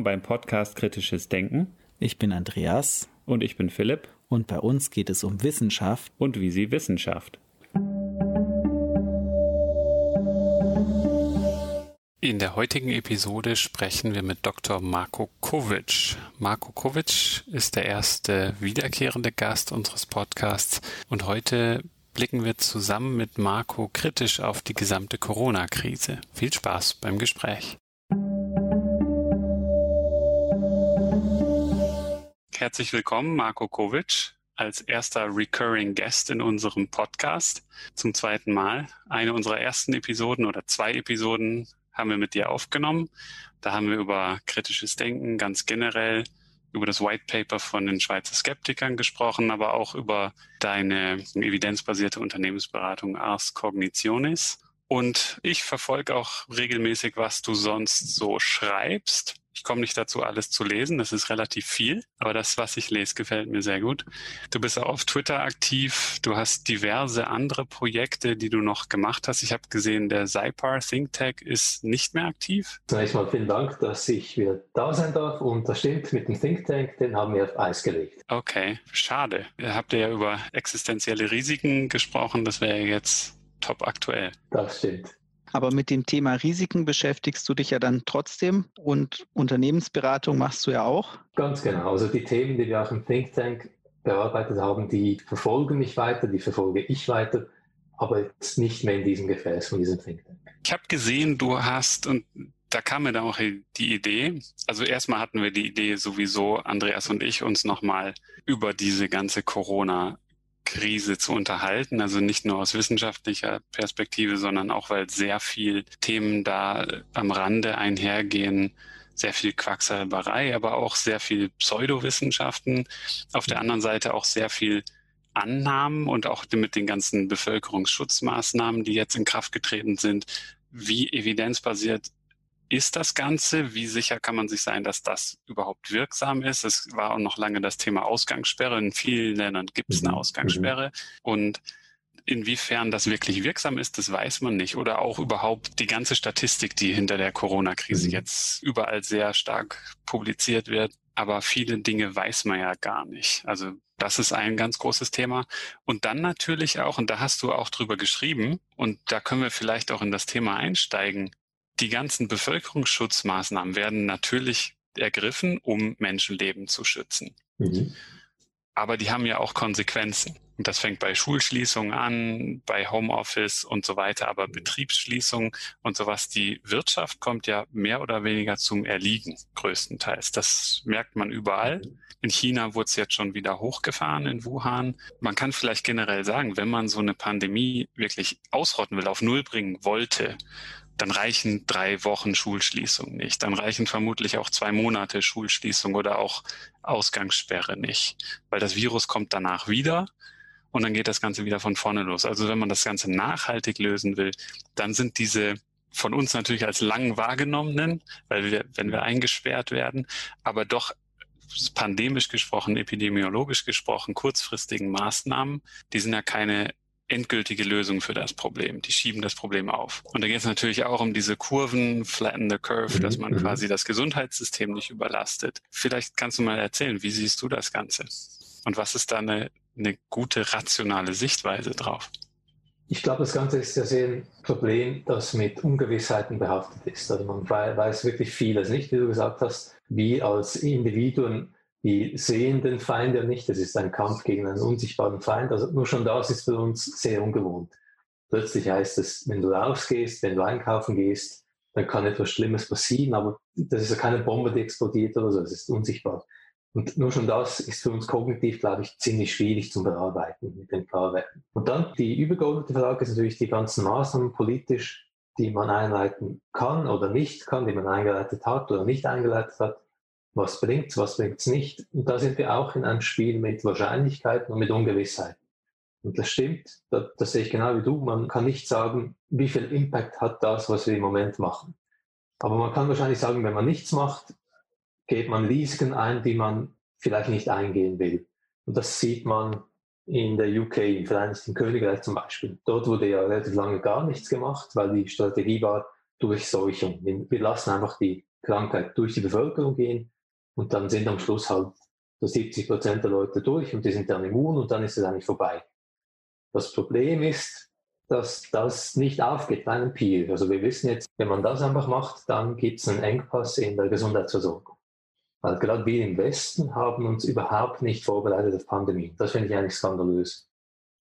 Willkommen beim Podcast Kritisches Denken. Ich bin Andreas. Und ich bin Philipp. Und bei uns geht es um Wissenschaft. Und wie sie Wissenschaft. In der heutigen Episode sprechen wir mit Dr. Marko Kovic. Marko Kovic ist der erste wiederkehrende Gast unseres Podcasts und heute blicken wir zusammen mit Marco kritisch auf die gesamte Corona-Krise. Viel Spaß beim Gespräch. Herzlich willkommen, Marco Kovic, als erster Recurring Guest in unserem Podcast zum zweiten Mal. Eine unserer ersten Episoden oder zwei Episoden haben wir mit dir aufgenommen. Da haben wir über kritisches Denken ganz generell, über das White Paper von den Schweizer Skeptikern gesprochen, aber auch über deine evidenzbasierte Unternehmensberatung Ars Cognitionis. Und ich verfolge auch regelmäßig, was du sonst so schreibst. Ich komme nicht dazu, alles zu lesen. Das ist relativ viel. Aber das, was ich lese, gefällt mir sehr gut. Du bist auch auf Twitter aktiv. Du hast diverse andere Projekte, die du noch gemacht hast. Ich habe gesehen, der Zypar Think Tank ist nicht mehr aktiv. Zunächst mal vielen Dank, dass ich wieder da sein darf. Und das stimmt, mit dem Think Tank, den haben wir auf Eis gelegt. Okay, schade. Ihr habt ja über existenzielle Risiken gesprochen. Das wäre jetzt top aktuell. Das stimmt. Aber mit dem Thema Risiken beschäftigst du dich ja dann trotzdem und Unternehmensberatung machst du ja auch. Ganz genau. Also die Themen, die wir auch im Think Tank bearbeitet haben, die verfolgen mich weiter, die verfolge ich weiter, aber jetzt nicht mehr in diesem Gefäß von diesem Think Tank. Ich habe gesehen, du hast, und da kam mir dann auch die Idee, also erstmal hatten wir die Idee sowieso, Andreas und ich, uns nochmal über diese ganze Corona Krise zu unterhalten. Also nicht nur aus wissenschaftlicher Perspektive, sondern auch, weil sehr viel Themen da am Rande einhergehen. Sehr viel Quacksalberei, aber auch sehr viel Pseudowissenschaften. Auf der anderen Seite auch sehr viel Annahmen und auch mit den ganzen Bevölkerungsschutzmaßnahmen, die jetzt in Kraft getreten sind, wie evidenzbasiert ist das Ganze? Wie sicher kann man sich sein, dass das überhaupt wirksam ist? Es war auch noch lange das Thema Ausgangssperre. In vielen Ländern gibt es eine mhm. Ausgangssperre. Und inwiefern das wirklich wirksam ist, das weiß man nicht. Oder auch überhaupt die ganze Statistik, die hinter der Corona-Krise mhm. jetzt überall sehr stark publiziert wird. Aber viele Dinge weiß man ja gar nicht. Also das ist ein ganz großes Thema. Und dann natürlich auch, und da hast du auch drüber geschrieben, und da können wir vielleicht auch in das Thema einsteigen, die ganzen Bevölkerungsschutzmaßnahmen werden natürlich ergriffen, um Menschenleben zu schützen. Mhm. Aber die haben ja auch Konsequenzen. Und das fängt bei Schulschließungen an, bei Homeoffice und so weiter, aber mhm. Betriebsschließungen und sowas. Die Wirtschaft kommt ja mehr oder weniger zum Erliegen, größtenteils. Das merkt man überall. Mhm. In China wurde es jetzt schon wieder hochgefahren, in Wuhan. Man kann vielleicht generell sagen, wenn man so eine Pandemie wirklich ausrotten will, auf Null bringen wollte, dann reichen drei Wochen Schulschließung nicht. Dann reichen vermutlich auch zwei Monate Schulschließung oder auch Ausgangssperre nicht, weil das Virus kommt danach wieder und dann geht das Ganze wieder von vorne los. Also wenn man das Ganze nachhaltig lösen will, dann sind diese von uns natürlich als lang wahrgenommenen, weil wir, wenn wir eingesperrt werden, aber doch pandemisch gesprochen, epidemiologisch gesprochen, kurzfristigen Maßnahmen, die sind ja keine endgültige Lösung für das Problem. Die schieben das Problem auf. Und da geht es natürlich auch um diese Kurven, flatten the curve, dass man mhm. quasi das Gesundheitssystem nicht überlastet. Vielleicht kannst du mal erzählen, wie siehst du das Ganze? Und was ist da eine, eine gute rationale Sichtweise drauf? Ich glaube, das Ganze ist ja sehr ein Problem, das mit Ungewissheiten behaftet ist. Also man weiß wirklich vieles nicht, wie du gesagt hast. Wir als Individuen die sehen den Feind ja nicht. Es ist ein Kampf gegen einen unsichtbaren Feind. Also nur schon das ist für uns sehr ungewohnt. Plötzlich heißt es, wenn du rausgehst, wenn du einkaufen gehst, dann kann etwas Schlimmes passieren, aber das ist ja keine Bombe, die explodiert oder so, es ist unsichtbar. Und nur schon das ist für uns kognitiv, glaube ich, ziemlich schwierig zu bearbeiten mit den Klarwerten. Und dann die übergeordnete Frage ist natürlich die ganzen Maßnahmen politisch, die man einleiten kann oder nicht kann, die man eingeleitet hat oder nicht eingeleitet hat was bringt's, was bringt's nicht. Und da sind wir auch in einem Spiel mit Wahrscheinlichkeiten und mit Ungewissheit. Und das stimmt, das, das sehe ich genau wie du. Man kann nicht sagen, wie viel Impact hat das, was wir im Moment machen. Aber man kann wahrscheinlich sagen, wenn man nichts macht, geht man Risiken ein, die man vielleicht nicht eingehen will. Und das sieht man in der UK, im Vereinigten Königreich zum Beispiel. Dort wurde ja relativ lange gar nichts gemacht, weil die Strategie war Durchseuchung. Wir lassen einfach die Krankheit durch die Bevölkerung gehen und dann sind am Schluss halt so 70 Prozent der Leute durch und die sind dann immun und dann ist es eigentlich vorbei. Das Problem ist, dass das nicht aufgeht bei einem Peer. Also wir wissen jetzt, wenn man das einfach macht, dann gibt es einen Engpass in der Gesundheitsversorgung. Weil gerade wir im Westen haben uns überhaupt nicht vorbereitet auf Pandemie. Das finde ich eigentlich skandalös.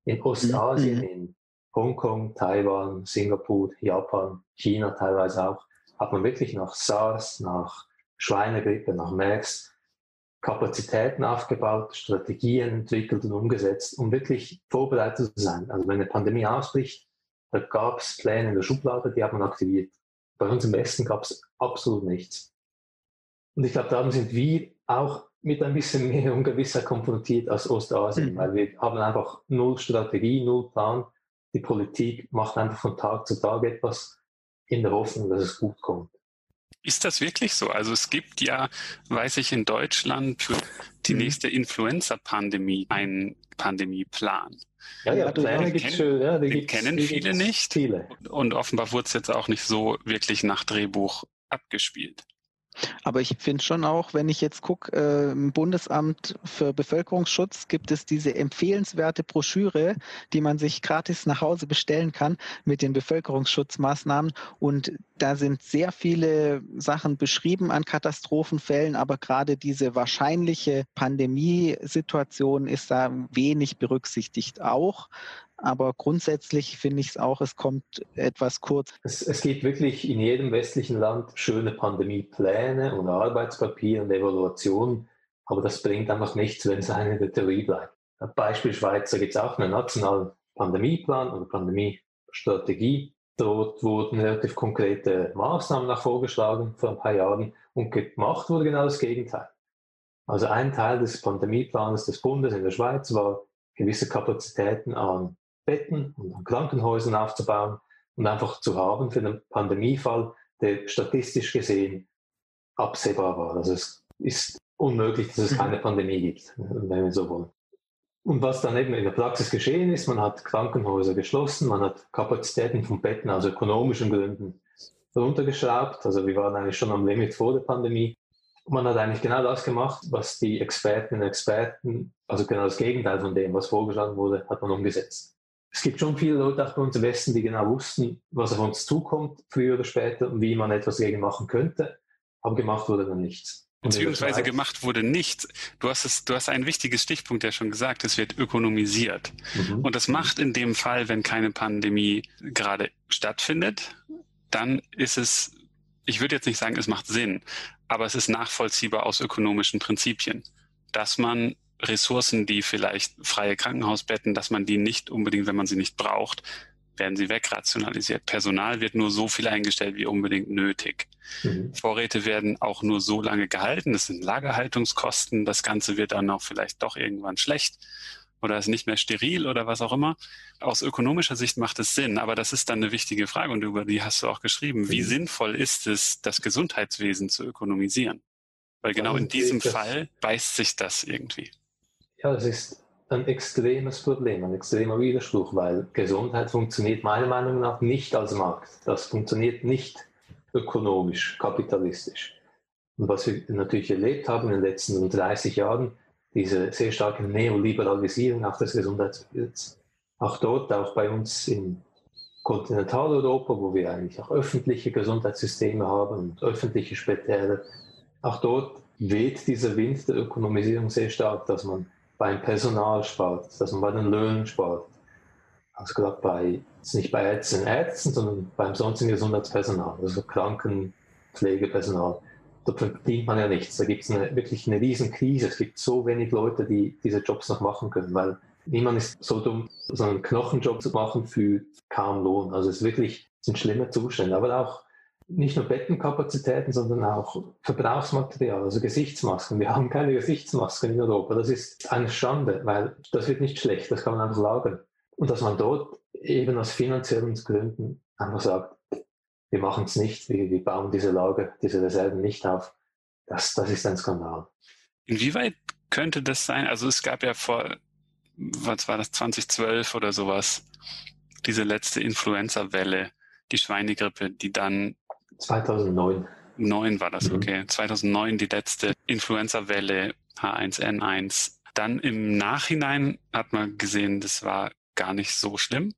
In Ostasien, mhm. in Hongkong, Taiwan, Singapur, Japan, China teilweise auch, hat man wirklich nach SARS, nach Schweinegrippe, nach MERS Kapazitäten aufgebaut, Strategien entwickelt und umgesetzt, um wirklich vorbereitet zu sein. Also wenn eine Pandemie ausbricht, da gab es Pläne in der Schublade, die hat man aktiviert. Bei uns im Westen gab es absolut nichts. Und ich glaube, darum sind wir auch mit ein bisschen mehr Ungewissheit konfrontiert als Ostasien, mhm. weil wir haben einfach null Strategie, null Plan. Die Politik macht einfach von Tag zu Tag etwas in der Hoffnung, dass es gut kommt. Ist das wirklich so? Also es gibt ja, weiß ich, in Deutschland für die mhm. nächste Influenza-Pandemie einen Pandemieplan. Ja, ja, Pläne gibt es schon. Ja, den kennen viele nicht. Viele. Und offenbar wurde es jetzt auch nicht so wirklich nach Drehbuch abgespielt. Aber ich finde schon auch, wenn ich jetzt gucke, äh, im Bundesamt für Bevölkerungsschutz gibt es diese empfehlenswerte Broschüre, die man sich gratis nach Hause bestellen kann mit den Bevölkerungsschutzmaßnahmen. Und da sind sehr viele Sachen beschrieben an Katastrophenfällen, aber gerade diese wahrscheinliche Pandemiesituation ist da wenig berücksichtigt auch. Aber grundsätzlich finde ich es auch, es kommt etwas kurz. Es, es, gibt wirklich in jedem westlichen Land schöne Pandemiepläne und Arbeitspapier und Evaluationen, aber das bringt einfach nichts, wenn es eine der Theorie bleibt. Beispiel Schweiz, da gibt es auch einen nationalen Pandemieplan oder Pandemiestrategie. Dort wurden relativ konkrete Maßnahmen nach vorgeschlagen vor ein paar Jahren und gemacht wurde genau das Gegenteil. Also ein Teil des Pandemieplans des Bundes in der Schweiz war, gewisse Kapazitäten an Betten und an Krankenhäusern aufzubauen und einfach zu haben für den Pandemiefall, der statistisch gesehen absehbar war. Also es ist unmöglich, dass es mhm. keine Pandemie gibt, wenn wir so wollen. Und was dann eben in der Praxis geschehen ist, man hat Krankenhäuser geschlossen, man hat Kapazitäten von Betten aus ökonomischen Gründen runtergeschraubt. Also wir waren eigentlich schon am Limit vor der Pandemie. Und man hat eigentlich genau das gemacht, was die Expertinnen und Experten, also genau das Gegenteil von dem, was vorgeschlagen wurde, hat man umgesetzt es gibt schon viele Leute auch bei uns im Westen, die genau wussten, was auf uns zukommt, früher oder später, und wie man etwas dagegen machen könnte. Aber gemacht wurde dann nichts. Beziehungsweise gemacht wurde nichts. Du hast es, du hast ein wichtiges Stichpunkt ja schon gesagt, es wird ökonomisiert. Mhm. Und das macht in dem Fall, wenn keine Pandemie gerade stattfindet, dann ist es, ich würde jetzt nicht sagen, es macht Sinn, aber es ist nachvollziehbar aus ökonomischen Prinzipien, dass man Ressourcen, die vielleicht freie Krankenhausbetten, dass man die nicht unbedingt, wenn man sie nicht braucht, werden sie wegrationalisiert. Personal wird nur so viel eingestellt wie unbedingt nötig. Mhm. Vorräte werden auch nur so lange gehalten. Das sind Lagerhaltungskosten. Das Ganze wird dann auch vielleicht doch irgendwann schlecht oder ist nicht mehr steril oder was auch immer. Aus ökonomischer Sicht macht es Sinn, aber das ist dann eine wichtige Frage und über die hast du auch geschrieben. Wie mhm. sinnvoll ist es, das Gesundheitswesen zu ökonomisieren? Weil genau in diesem Fall beißt sich das irgendwie. Ja, das ist ein extremes Problem, ein extremer Widerspruch, weil Gesundheit funktioniert meiner Meinung nach nicht als Markt. Das funktioniert nicht ökonomisch, kapitalistisch. Und was wir natürlich erlebt haben in den letzten 30 Jahren, diese sehr starke Neoliberalisierung auch des Gesundheitsbilds, auch dort, auch bei uns in Kontinentaleuropa, wo wir eigentlich auch öffentliche Gesundheitssysteme haben und öffentliche Spitäle, auch dort weht dieser Wind der Ökonomisierung sehr stark, dass man beim Personal spart, dass man bei den Löhnen spart. Also gerade bei, nicht bei Ärzten Ärzten, sondern beim sonstigen Gesundheitspersonal, also Krankenpflegepersonal. Da verdient man ja nichts. Da gibt es wirklich eine riesen Krise. Es gibt so wenig Leute, die diese Jobs noch machen können, weil niemand ist so dumm, so einen Knochenjob zu machen für kaum Lohn. Also es ist wirklich, es sind schlimme Zustände. Aber auch nicht nur Bettenkapazitäten, sondern auch Verbrauchsmaterial, also Gesichtsmasken. Wir haben keine Gesichtsmasken in Europa. Das ist eine Schande, weil das wird nicht schlecht, das kann man einfach lagern. Und dass man dort eben aus finanziellen Gründen einfach sagt, wir machen es nicht, wir, wir, bauen diese Lager, diese Reserven nicht auf, das, das ist ein Skandal. Inwieweit könnte das sein? Also es gab ja vor, was war das, 2012 oder sowas, diese letzte Influenza-Welle, die Schweinegrippe, die dann 2009. 2009 war das, mhm. okay. 2009 die letzte Influenza-Welle H1N1. Dann im Nachhinein hat man gesehen, das war gar nicht so schlimm.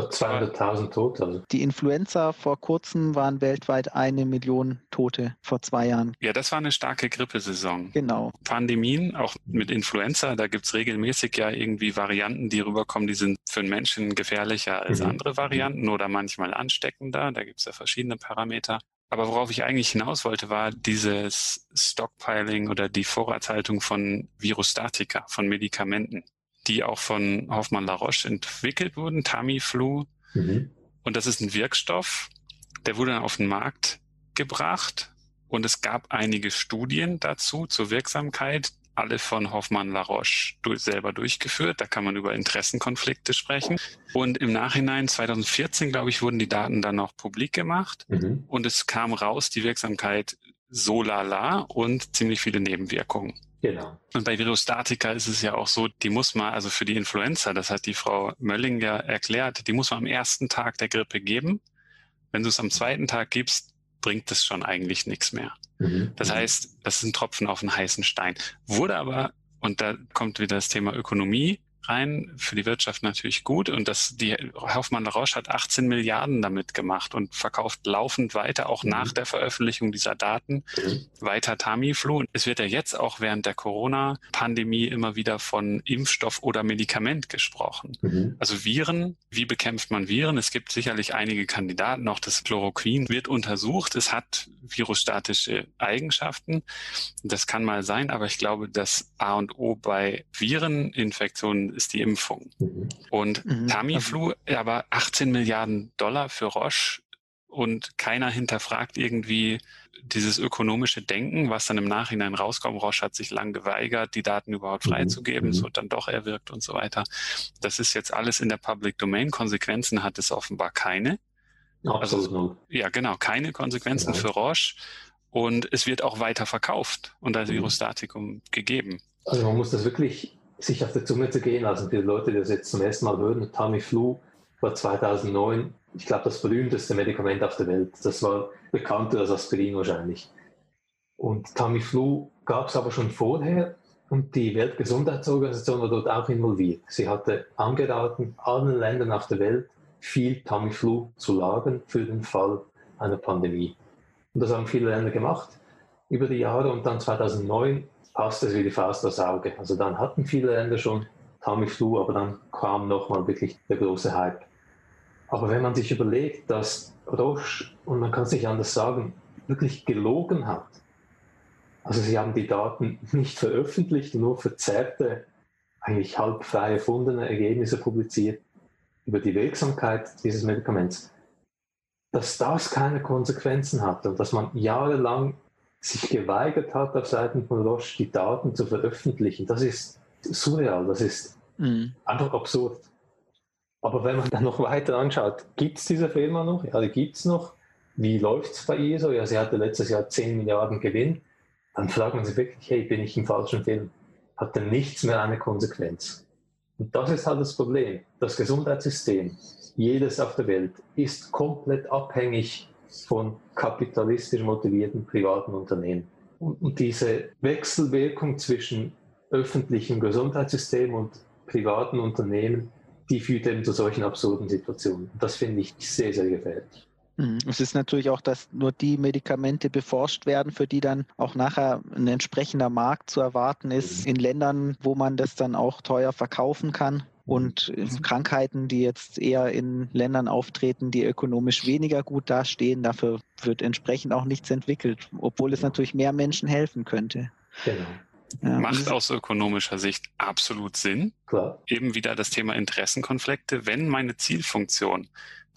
200.000 Tote. Also. Die Influenza vor kurzem waren weltweit eine Million Tote vor zwei Jahren. Ja, das war eine starke Grippesaison. Genau. Pandemien, auch mit Influenza, da gibt es regelmäßig ja irgendwie Varianten, die rüberkommen, die sind für den Menschen gefährlicher als mhm. andere Varianten oder manchmal ansteckender. Da gibt es ja verschiedene Parameter. Aber worauf ich eigentlich hinaus wollte, war dieses Stockpiling oder die Vorratshaltung von Virostatika, von Medikamenten die auch von Hoffmann La Roche entwickelt wurden, Tamiflu. Mhm. Und das ist ein Wirkstoff, der wurde dann auf den Markt gebracht und es gab einige Studien dazu zur Wirksamkeit, alle von Hoffmann La Roche durch, selber durchgeführt. Da kann man über Interessenkonflikte sprechen. Und im Nachhinein, 2014, glaube ich, wurden die Daten dann noch publik gemacht. Mhm. Und es kam raus, die Wirksamkeit so lala und ziemlich viele Nebenwirkungen. Genau. Und bei Virostatika ist es ja auch so, die muss man, also für die Influenza, das hat die Frau Mölling ja erklärt, die muss man am ersten Tag der Grippe geben. Wenn du es am zweiten Tag gibst, bringt es schon eigentlich nichts mehr. Mhm. Das heißt, das ist ein Tropfen auf einen heißen Stein. Wurde aber, und da kommt wieder das Thema Ökonomie, rein, für die Wirtschaft natürlich gut. Und das, die Hoffmann Rausch hat 18 Milliarden damit gemacht und verkauft laufend weiter, auch mhm. nach der Veröffentlichung dieser Daten, mhm. weiter Tamiflu. Es wird ja jetzt auch während der Corona-Pandemie immer wieder von Impfstoff oder Medikament gesprochen. Mhm. Also Viren, wie bekämpft man Viren? Es gibt sicherlich einige Kandidaten, auch das Chloroquin wird untersucht. Es hat virusstatische Eigenschaften. Das kann mal sein, aber ich glaube, das A und O bei Vireninfektionen ist die Impfung. Mhm. Und mhm. Tamiflu, aber 18 Milliarden Dollar für Roche und keiner hinterfragt irgendwie dieses ökonomische Denken, was dann im Nachhinein rauskommt. Roche hat sich lang geweigert, die Daten überhaupt mhm. freizugeben, es wird dann doch erwirkt und so weiter. Das ist jetzt alles in der Public Domain. Konsequenzen hat es offenbar keine. Absolut. Also, ja, genau, keine Konsequenzen genau. für Roche. Und es wird auch weiter verkauft und als mhm. Virostatikum gegeben. Also man muss das wirklich sich auf der Zunge zu gehen lassen. Für die Leute, die das jetzt zum ersten Mal hören, Tamiflu war 2009, ich glaube, das berühmteste Medikament auf der Welt. Das war bekannter als Aspirin wahrscheinlich. Und Tamiflu gab es aber schon vorher und die Weltgesundheitsorganisation war dort auch involviert. Sie hatte angeraten, allen Ländern auf der Welt viel Tamiflu zu lagern für den Fall einer Pandemie. Und das haben viele Länder gemacht über die Jahre und dann 2009 passt es wie die Faust aufs Auge. Also dann hatten viele Länder schon Tamiflu, aber dann kam nochmal wirklich der große Hype. Aber wenn man sich überlegt, dass Roche, und man kann es nicht anders sagen, wirklich gelogen hat, also sie haben die Daten nicht veröffentlicht, nur verzerrte, eigentlich halb frei erfundene Ergebnisse publiziert über die Wirksamkeit dieses Medikaments, dass das keine Konsequenzen hat und dass man jahrelang sich geweigert hat, auf Seiten von Roche die Daten zu veröffentlichen. Das ist surreal, das ist mhm. einfach absurd. Aber wenn man dann noch weiter anschaut, gibt es diese Firma noch? Ja, die gibt es noch. Wie läuft es bei ihr so? Ja, sie hatte letztes Jahr 10 Milliarden Gewinn. Dann fragt man sich wirklich, hey, bin ich im falschen Film? Hat denn nichts mehr eine Konsequenz? Und das ist halt das Problem. Das Gesundheitssystem, jedes auf der Welt, ist komplett abhängig von kapitalistisch motivierten privaten Unternehmen. Und diese Wechselwirkung zwischen öffentlichem Gesundheitssystem und privaten Unternehmen, die führt eben zu solchen absurden Situationen. Das finde ich sehr, sehr gefährlich. Mhm. Es ist natürlich auch, dass nur die Medikamente beforscht werden, für die dann auch nachher ein entsprechender Markt zu erwarten ist, mhm. in Ländern, wo man das dann auch teuer verkaufen kann. Und mhm. Krankheiten, die jetzt eher in Ländern auftreten, die ökonomisch weniger gut dastehen, dafür wird entsprechend auch nichts entwickelt, obwohl es natürlich mehr Menschen helfen könnte. Genau. Ja, Macht aus ökonomischer Sicht absolut Sinn. Klar. Eben wieder das Thema Interessenkonflikte. Wenn meine Zielfunktion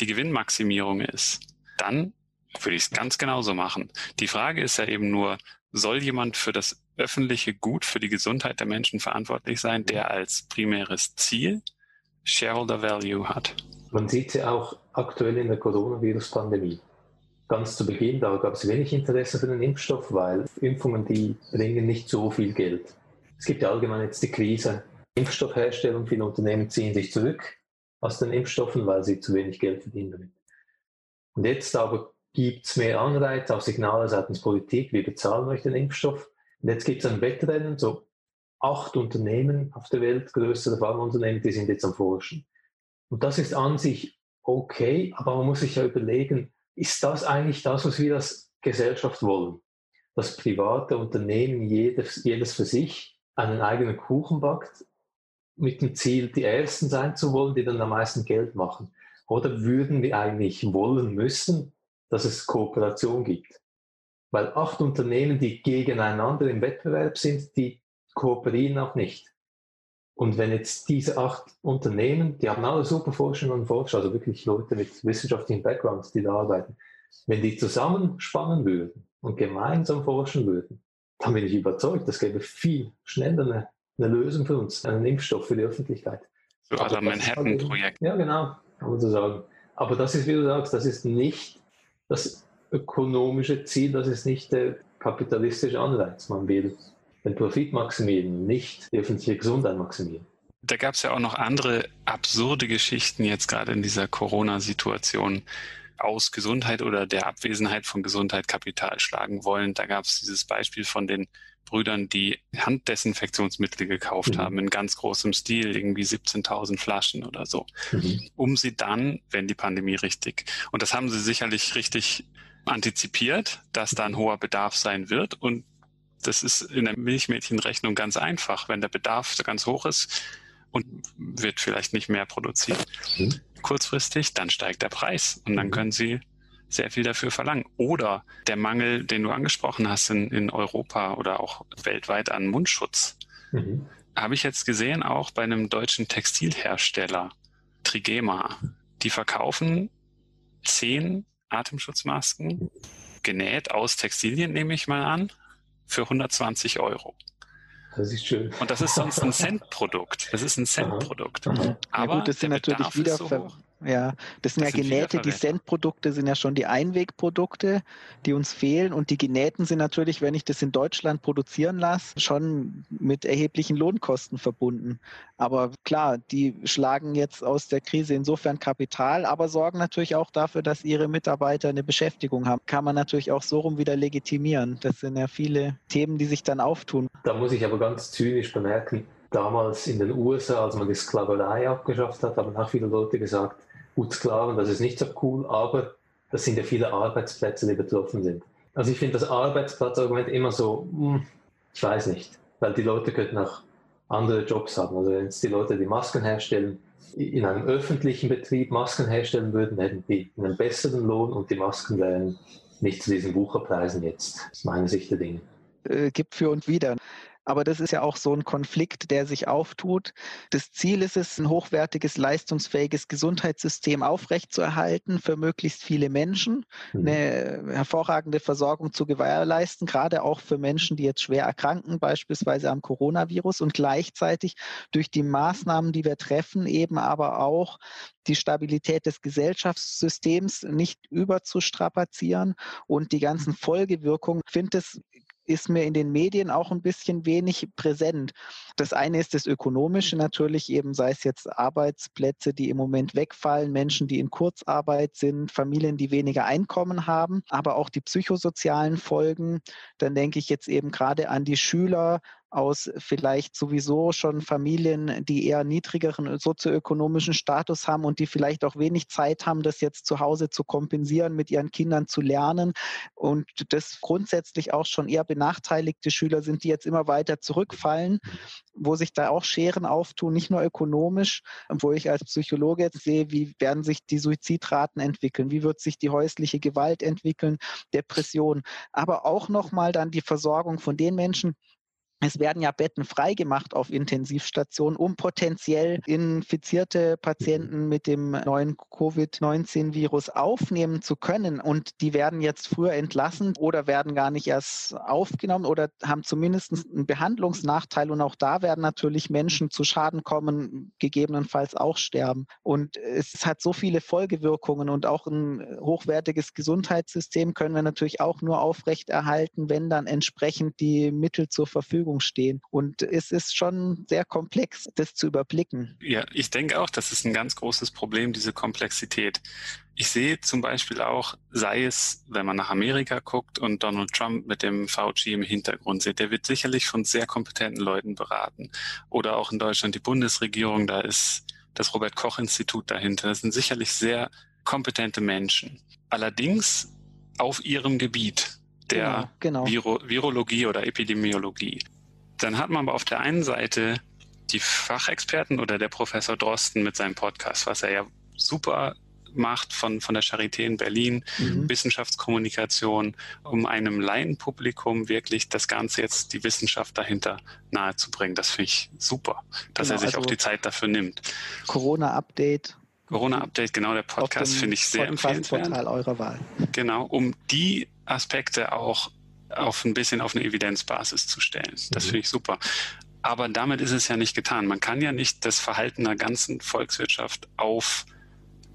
die Gewinnmaximierung ist, dann würde ich es ganz genauso machen. Die Frage ist ja eben nur, soll jemand für das öffentliche Gut für die Gesundheit der Menschen verantwortlich sein, der als primäres Ziel Shareholder Value hat. Man sieht sie auch aktuell in der Coronavirus-Pandemie. Ganz zu Beginn, da gab es wenig Interesse für den Impfstoff, weil Impfungen, die bringen nicht so viel Geld. Es gibt ja allgemein jetzt die Krise. Impfstoffherstellung, viele Unternehmen ziehen sich zurück aus den Impfstoffen, weil sie zu wenig Geld verdienen damit. Und jetzt aber gibt es mehr Anreize, auch Signale seitens Politik, wir bezahlen euch den Impfstoff. Und jetzt gibt es ein Wettrennen, so acht Unternehmen auf der Welt, größere Pharmaunternehmen, die sind jetzt am Forschen. Und das ist an sich okay, aber man muss sich ja überlegen, ist das eigentlich das, was wir als Gesellschaft wollen? Dass private Unternehmen jedes, jedes für sich einen eigenen Kuchen backt, mit dem Ziel, die Ersten sein zu wollen, die dann am meisten Geld machen? Oder würden wir eigentlich wollen müssen, dass es Kooperation gibt? Weil acht Unternehmen, die gegeneinander im Wettbewerb sind, die kooperieren auch nicht. Und wenn jetzt diese acht Unternehmen, die haben alle super Forscherinnen und Forscher, also wirklich Leute mit wissenschaftlichem Background, die da arbeiten, wenn die zusammenspannen würden und gemeinsam forschen würden, dann bin ich überzeugt, das gäbe viel schneller eine, eine Lösung für uns, einen Impfstoff für die Öffentlichkeit. So aller Manhattan-Projekt. Ja, genau, kann man so sagen. Aber das ist, wie du sagst, das ist nicht das ökonomische Ziel, das ist nicht der kapitalistische Anreiz. Man will den Profit maximieren, nicht die öffentliche Gesundheit maximieren. Da gab es ja auch noch andere absurde Geschichten jetzt gerade in dieser Corona-Situation aus Gesundheit oder der Abwesenheit von Gesundheit Kapital schlagen wollen. Da gab es dieses Beispiel von den Brüdern, die Handdesinfektionsmittel gekauft mhm. haben in ganz großem Stil, irgendwie 17.000 Flaschen oder so, mhm. um sie dann, wenn die Pandemie richtig, und das haben sie sicherlich richtig antizipiert, dass da ein hoher Bedarf sein wird und das ist in der Milchmädchenrechnung ganz einfach. Wenn der Bedarf ganz hoch ist und wird vielleicht nicht mehr produziert mhm. kurzfristig, dann steigt der Preis und dann mhm. können Sie sehr viel dafür verlangen. Oder der Mangel, den du angesprochen hast in, in Europa oder auch weltweit an Mundschutz. Mhm. Habe ich jetzt gesehen, auch bei einem deutschen Textilhersteller, Trigema. Die verkaufen zehn Atemschutzmasken, genäht aus Textilien, nehme ich mal an, für 120 Euro. Das ist schön. Und das ist sonst ein Centprodukt. Das ist ein Centprodukt. Aber ja, gut, das sind natürlich wieder so ja, das sind das ja sind genähte, die Cent-Produkte sind ja schon die Einwegprodukte, die uns fehlen. Und die genähten sind natürlich, wenn ich das in Deutschland produzieren lasse, schon mit erheblichen Lohnkosten verbunden. Aber klar, die schlagen jetzt aus der Krise insofern Kapital, aber sorgen natürlich auch dafür, dass ihre Mitarbeiter eine Beschäftigung haben. Kann man natürlich auch so rum wieder legitimieren. Das sind ja viele Themen, die sich dann auftun. Da muss ich aber ganz zynisch bemerken, damals in den USA, als man die Sklaverei abgeschafft hat, haben auch viele Leute gesagt, gut Sklaven, das ist nicht so cool, aber das sind ja viele Arbeitsplätze, die betroffen sind. Also ich finde das Arbeitsplatzargument immer so, hm, ich weiß nicht, weil die Leute könnten auch andere Jobs haben. Also wenn jetzt die Leute, die Masken herstellen, in einem öffentlichen Betrieb Masken herstellen würden, hätten die einen besseren Lohn und die Masken wären nicht zu diesen Bucherpreisen jetzt. Ist meine Sicht der Dinge. Äh, gibt für und wieder. Aber das ist ja auch so ein Konflikt, der sich auftut. Das Ziel ist es, ein hochwertiges, leistungsfähiges Gesundheitssystem aufrechtzuerhalten für möglichst viele Menschen, mhm. eine hervorragende Versorgung zu gewährleisten, gerade auch für Menschen, die jetzt schwer erkranken, beispielsweise am Coronavirus und gleichzeitig durch die Maßnahmen, die wir treffen, eben aber auch die Stabilität des Gesellschaftssystems nicht überzustrapazieren und die ganzen Folgewirkungen. Ich finde es ist mir in den Medien auch ein bisschen wenig präsent. Das eine ist das Ökonomische natürlich, eben sei es jetzt Arbeitsplätze, die im Moment wegfallen, Menschen, die in Kurzarbeit sind, Familien, die weniger Einkommen haben, aber auch die psychosozialen Folgen. Dann denke ich jetzt eben gerade an die Schüler, aus vielleicht sowieso schon Familien, die eher niedrigeren sozioökonomischen Status haben und die vielleicht auch wenig Zeit haben, das jetzt zu Hause zu kompensieren, mit ihren Kindern zu lernen und das grundsätzlich auch schon eher benachteiligte Schüler sind, die jetzt immer weiter zurückfallen, wo sich da auch Scheren auftun, nicht nur ökonomisch, wo ich als Psychologe jetzt sehe, wie werden sich die Suizidraten entwickeln, wie wird sich die häusliche Gewalt entwickeln, Depression, aber auch nochmal dann die Versorgung von den Menschen, es werden ja Betten freigemacht auf Intensivstationen, um potenziell infizierte Patienten mit dem neuen Covid-19-Virus aufnehmen zu können. Und die werden jetzt früher entlassen oder werden gar nicht erst aufgenommen oder haben zumindest einen Behandlungsnachteil. Und auch da werden natürlich Menschen zu Schaden kommen, gegebenenfalls auch sterben. Und es hat so viele Folgewirkungen und auch ein hochwertiges Gesundheitssystem können wir natürlich auch nur aufrechterhalten, wenn dann entsprechend die Mittel zur Verfügung Verfügung stehen. Und es ist schon sehr komplex, das zu überblicken. Ja, ich denke auch, das ist ein ganz großes Problem, diese Komplexität. Ich sehe zum Beispiel auch, sei es, wenn man nach Amerika guckt und Donald Trump mit dem Fauci im Hintergrund sieht, der wird sicherlich von sehr kompetenten Leuten beraten. Oder auch in Deutschland die Bundesregierung, da ist das Robert Koch Institut dahinter. Das sind sicherlich sehr kompetente Menschen. Allerdings auf ihrem Gebiet der genau, genau. Viro Virologie oder Epidemiologie. Dann hat man aber auf der einen Seite die Fachexperten oder der Professor Drosten mit seinem Podcast, was er ja super macht von, von der Charité in Berlin, mhm. Wissenschaftskommunikation, um einem Laienpublikum wirklich das Ganze jetzt die Wissenschaft dahinter nahezubringen. Das finde ich super, dass genau, er sich also auch die Zeit dafür nimmt. Corona-Update. Corona-Update, genau, der Podcast finde ich sehr empfehlenswert. Portal eurer Wahl. Genau, um die Aspekte auch auf ein bisschen auf eine Evidenzbasis zu stellen. Das mhm. finde ich super. Aber damit ist es ja nicht getan. Man kann ja nicht das Verhalten einer ganzen Volkswirtschaft auf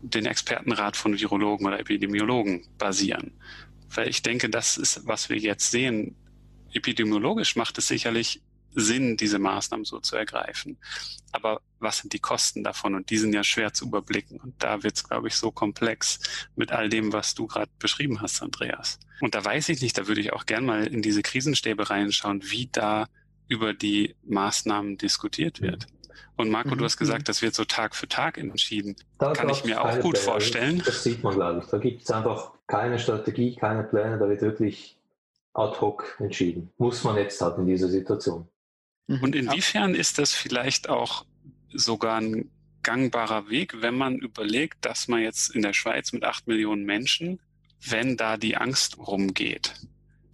den Expertenrat von Virologen oder Epidemiologen basieren. Weil ich denke, das ist, was wir jetzt sehen. Epidemiologisch macht es sicherlich Sinn, diese Maßnahmen so zu ergreifen. Aber was sind die Kosten davon? Und die sind ja schwer zu überblicken. Und da wird es, glaube ich, so komplex mit all dem, was du gerade beschrieben hast, Andreas. Und da weiß ich nicht, da würde ich auch gern mal in diese Krisenstäbe reinschauen, wie da über die Maßnahmen diskutiert wird. Und Marco, mhm. du hast gesagt, das wird so Tag für Tag entschieden. Da Kann ich mir auch gut Pläne. vorstellen. Das sieht man, glaube ich. Da gibt es einfach keine Strategie, keine Pläne. Da wird wirklich ad hoc entschieden. Muss man jetzt halt in dieser Situation. Mhm. Und inwiefern ist das vielleicht auch sogar ein gangbarer Weg, wenn man überlegt, dass man jetzt in der Schweiz mit acht Millionen Menschen, wenn da die Angst rumgeht,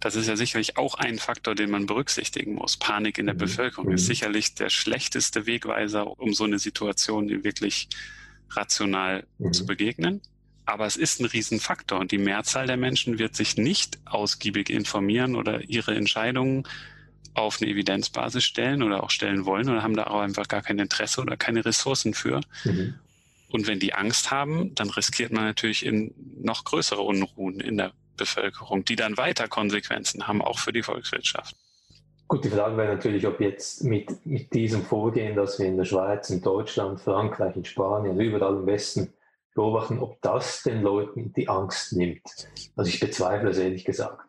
das ist ja sicherlich auch ein Faktor, den man berücksichtigen muss. Panik in der mhm. Bevölkerung ist mhm. sicherlich der schlechteste Wegweiser, um so eine Situation wirklich rational mhm. zu begegnen. Aber es ist ein Riesenfaktor und die Mehrzahl der Menschen wird sich nicht ausgiebig informieren oder ihre Entscheidungen auf eine Evidenzbasis stellen oder auch stellen wollen oder haben da auch einfach gar kein Interesse oder keine Ressourcen für. Mhm. Und wenn die Angst haben, dann riskiert man natürlich in noch größere Unruhen in der Bevölkerung, die dann weiter Konsequenzen haben, auch für die Volkswirtschaft. Gut, die Frage wäre natürlich, ob jetzt mit, mit diesem Vorgehen, das wir in der Schweiz, in Deutschland, Frankreich, in Spanien, überall im Westen beobachten, ob das den Leuten die Angst nimmt. Also ich bezweifle es ehrlich gesagt.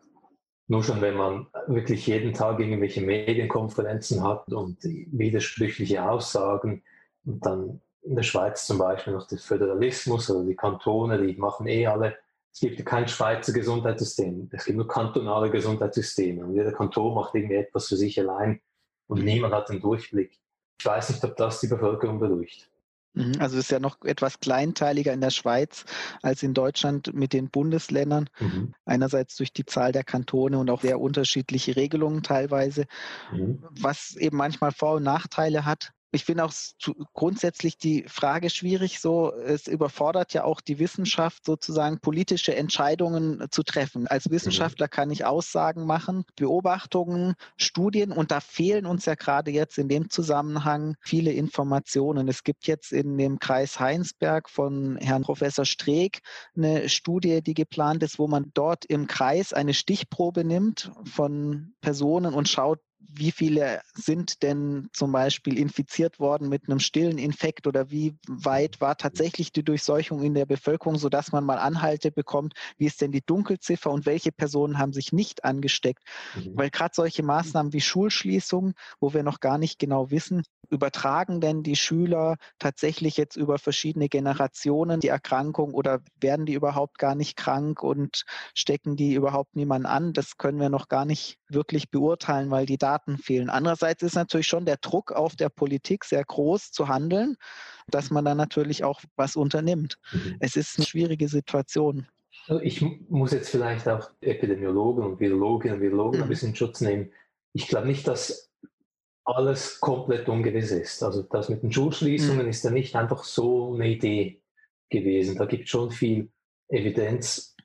Nur schon, wenn man wirklich jeden Tag irgendwelche Medienkonferenzen hat und widersprüchliche Aussagen und dann in der Schweiz zum Beispiel noch der Föderalismus oder die Kantone, die machen eh alle es gibt kein Schweizer Gesundheitssystem. Es gibt nur kantonale Gesundheitssysteme. Und jeder Kanton macht irgendwie etwas für sich allein und niemand hat den Durchblick. Ich weiß nicht, ob das die Bevölkerung beruhigt. Mhm, also es ist ja noch etwas kleinteiliger in der Schweiz als in Deutschland mit den Bundesländern. Mhm. Einerseits durch die Zahl der Kantone und auch sehr unterschiedliche Regelungen teilweise, mhm. was eben manchmal Vor- und Nachteile hat ich finde auch grundsätzlich die Frage schwierig, so es überfordert ja auch die Wissenschaft sozusagen politische Entscheidungen zu treffen. Als Wissenschaftler kann ich Aussagen machen, Beobachtungen, Studien und da fehlen uns ja gerade jetzt in dem Zusammenhang viele Informationen. Es gibt jetzt in dem Kreis Heinsberg von Herrn Professor Streeck eine Studie, die geplant ist, wo man dort im Kreis eine Stichprobe nimmt von Personen und schaut, wie viele sind denn zum Beispiel infiziert worden mit einem stillen Infekt oder wie weit war tatsächlich die Durchseuchung in der Bevölkerung, sodass man mal Anhalte bekommt, wie ist denn die Dunkelziffer und welche Personen haben sich nicht angesteckt. Mhm. Weil gerade solche Maßnahmen wie Schulschließungen, wo wir noch gar nicht genau wissen, übertragen denn die Schüler tatsächlich jetzt über verschiedene Generationen die Erkrankung oder werden die überhaupt gar nicht krank und stecken die überhaupt niemanden an? Das können wir noch gar nicht wirklich beurteilen, weil die Daten fehlen. Andererseits ist natürlich schon der Druck auf der Politik sehr groß zu handeln, dass man dann natürlich auch was unternimmt. Mhm. Es ist eine schwierige Situation. Also ich muss jetzt vielleicht auch Epidemiologen und Virologinnen und Virologen mhm. ein bisschen Schutz nehmen. Ich glaube nicht, dass alles komplett ungewiss ist. Also das mit den Schulschließungen mhm. ist ja nicht einfach so eine Idee gewesen. Da gibt es schon viel Evidenz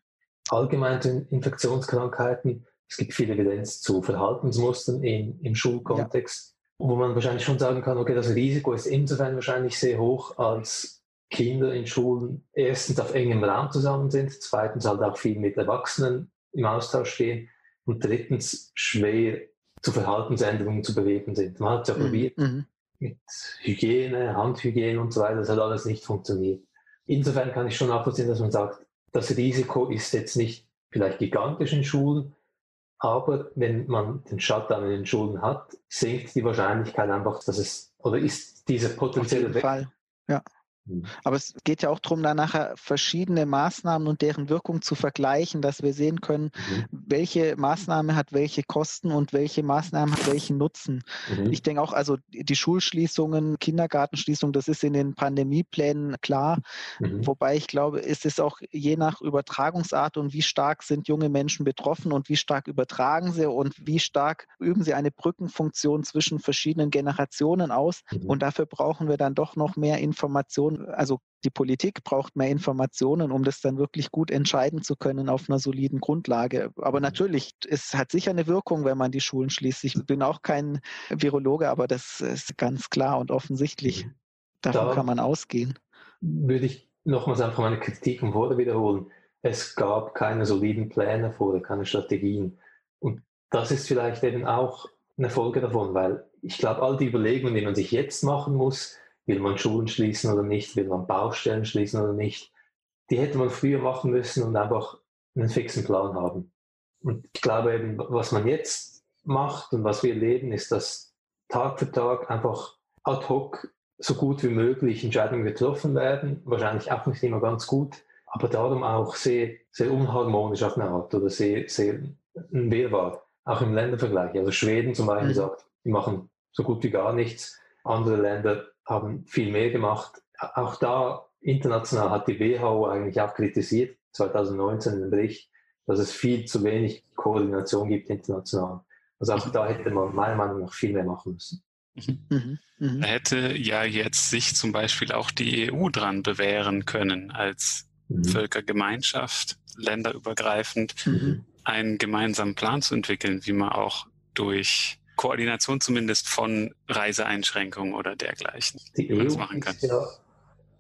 allgemein zu Infektionskrankheiten. Es gibt viel Evidenz zu Verhaltensmustern in, im Schulkontext, ja. wo man wahrscheinlich schon sagen kann, okay, das Risiko ist insofern wahrscheinlich sehr hoch, als Kinder in Schulen erstens auf engem Raum zusammen sind, zweitens halt auch viel mit Erwachsenen im Austausch stehen und drittens schwer zu Verhaltensänderungen zu bewegen sind. Man hat es ja mhm. probiert mhm. mit Hygiene, Handhygiene und so weiter, das hat alles nicht funktioniert. Insofern kann ich schon nachvollziehen, dass man sagt, das Risiko ist jetzt nicht vielleicht gigantisch in Schulen, aber wenn man den Shutdown in den Schulen hat, sinkt die Wahrscheinlichkeit einfach, dass es, oder ist diese potenzielle Weg. Fall. Ja. Mhm. Aber es geht ja auch darum, da nachher verschiedene Maßnahmen und deren Wirkung zu vergleichen, dass wir sehen können, mhm. welche Maßnahme hat welche Kosten und welche Maßnahme hat welchen Nutzen. Mhm. Ich denke auch, also die Schulschließungen, Kindergartenschließungen, das ist in den Pandemieplänen klar. Mhm. Wobei ich glaube, es ist auch je nach Übertragungsart und wie stark sind junge Menschen betroffen und wie stark übertragen sie und wie stark üben sie eine Brückenfunktion zwischen verschiedenen Generationen aus. Mhm. Und dafür brauchen wir dann doch noch mehr Informationen also die Politik braucht mehr Informationen, um das dann wirklich gut entscheiden zu können auf einer soliden Grundlage. Aber mhm. natürlich, es hat sicher eine Wirkung, wenn man die Schulen schließt. Ich bin auch kein Virologe, aber das ist ganz klar und offensichtlich. Mhm. Davon da kann man ausgehen. Würde ich nochmals einfach meine Kritik von vorher wiederholen. Es gab keine soliden Pläne vorher, keine Strategien. Und das ist vielleicht eben auch eine Folge davon, weil ich glaube, all die Überlegungen, die man sich jetzt machen muss, Will man Schulen schließen oder nicht? Will man Baustellen schließen oder nicht? Die hätte man früher machen müssen und einfach einen fixen Plan haben. Und ich glaube eben, was man jetzt macht und was wir erleben, ist, dass Tag für Tag einfach ad hoc so gut wie möglich Entscheidungen getroffen werden. Wahrscheinlich auch nicht immer ganz gut, aber darum auch sehr, sehr unharmonisch auf eine Art oder sehr, sehr ein Wirrwarr. Auch im Ländervergleich. Also Schweden zum Beispiel mhm. sagt, die machen so gut wie gar nichts. Andere Länder haben viel mehr gemacht. Auch da international hat die WHO eigentlich auch kritisiert, 2019 in dem Bericht, dass es viel zu wenig Koordination gibt international. Also auch da hätte man meiner Meinung nach viel mehr machen müssen. Mhm. Mhm. mhm. Da hätte ja jetzt sich zum Beispiel auch die EU dran bewähren können, als mhm. Völkergemeinschaft, länderübergreifend, mhm. einen gemeinsamen Plan zu entwickeln, wie man auch durch Koordination zumindest von Reiseeinschränkungen oder dergleichen, die EU machen kann. Ja,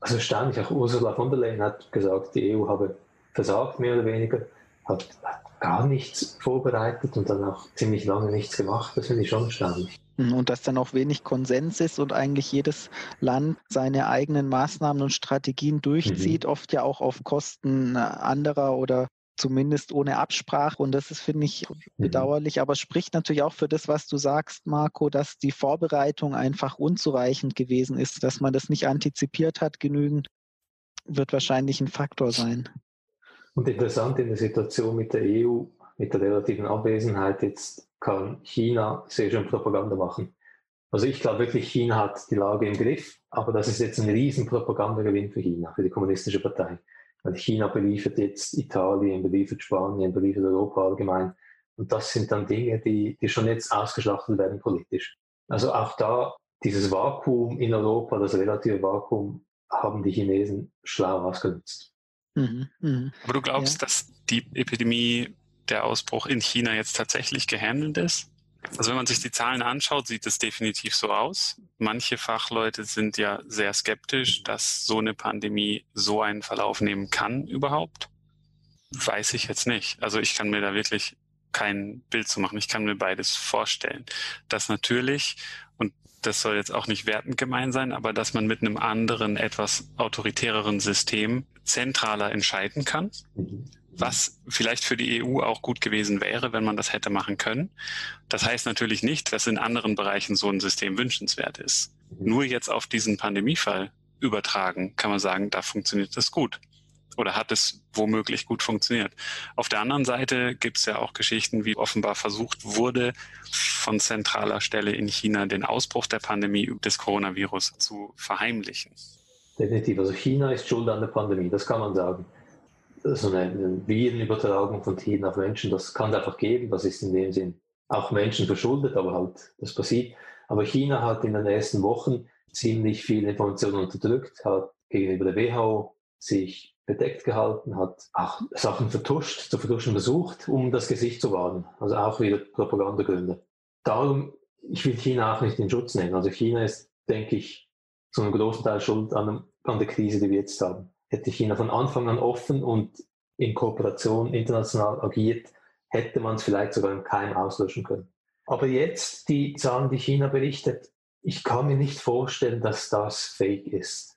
also erstaunlich, auch Ursula von der Leyen hat gesagt, die EU habe versagt, mehr oder weniger, hat gar nichts vorbereitet und dann auch ziemlich lange nichts gemacht. Das finde ich schon erstaunlich. Mhm, und dass dann auch wenig Konsens ist und eigentlich jedes Land seine eigenen Maßnahmen und Strategien durchzieht, mhm. oft ja auch auf Kosten anderer oder zumindest ohne Absprache. Und das ist, finde ich, mhm. bedauerlich, aber spricht natürlich auch für das, was du sagst, Marco, dass die Vorbereitung einfach unzureichend gewesen ist, dass man das nicht antizipiert hat genügend, wird wahrscheinlich ein Faktor sein. Und interessant in der Situation mit der EU, mit der relativen Abwesenheit, jetzt kann China sehr schön Propaganda machen. Also ich glaube wirklich, China hat die Lage im Griff, aber das ist jetzt ein riesen Propagandagewinn für China, für die kommunistische Partei. Weil China beliefert jetzt Italien, beliefert Spanien, beliefert Europa allgemein. Und das sind dann Dinge, die, die schon jetzt ausgeschlachtet werden politisch. Also auch da, dieses Vakuum in Europa, das relative Vakuum, haben die Chinesen schlau ausgenutzt. Mhm, mh. Aber du glaubst, ja. dass die Epidemie, der Ausbruch in China jetzt tatsächlich gehandelt ist? Also wenn man sich die Zahlen anschaut, sieht es definitiv so aus. Manche Fachleute sind ja sehr skeptisch, dass so eine Pandemie so einen Verlauf nehmen kann überhaupt. Weiß ich jetzt nicht. Also ich kann mir da wirklich kein Bild zu machen. Ich kann mir beides vorstellen. Dass natürlich, und das soll jetzt auch nicht wertend gemein sein, aber dass man mit einem anderen, etwas autoritäreren System zentraler entscheiden kann. Mhm was vielleicht für die EU auch gut gewesen wäre, wenn man das hätte machen können. Das heißt natürlich nicht, dass in anderen Bereichen so ein System wünschenswert ist. Nur jetzt auf diesen Pandemiefall übertragen, kann man sagen, da funktioniert das gut. Oder hat es womöglich gut funktioniert. Auf der anderen Seite gibt es ja auch Geschichten, wie offenbar versucht wurde, von zentraler Stelle in China den Ausbruch der Pandemie des Coronavirus zu verheimlichen. Definitiv. Also China ist schuld an der Pandemie, das kann man sagen so eine Virenübertragung von Tieren auf Menschen, das kann es einfach geben. Das ist in dem Sinn auch Menschen verschuldet, aber halt, das passiert. Aber China hat in den ersten Wochen ziemlich viel Informationen unterdrückt, hat gegenüber der WHO sich bedeckt gehalten, hat auch Sachen vertuscht, zu vertuschen versucht, um das Gesicht zu wahren. Also auch wieder Propagandagründe. Darum, ich will China auch nicht in Schutz nehmen. Also China ist, denke ich, zu einem großen Teil schuld an, an der Krise, die wir jetzt haben hätte China von Anfang an offen und in Kooperation international agiert, hätte man es vielleicht sogar im Keim auslöschen können. Aber jetzt die Zahlen, die China berichtet, ich kann mir nicht vorstellen, dass das fake ist.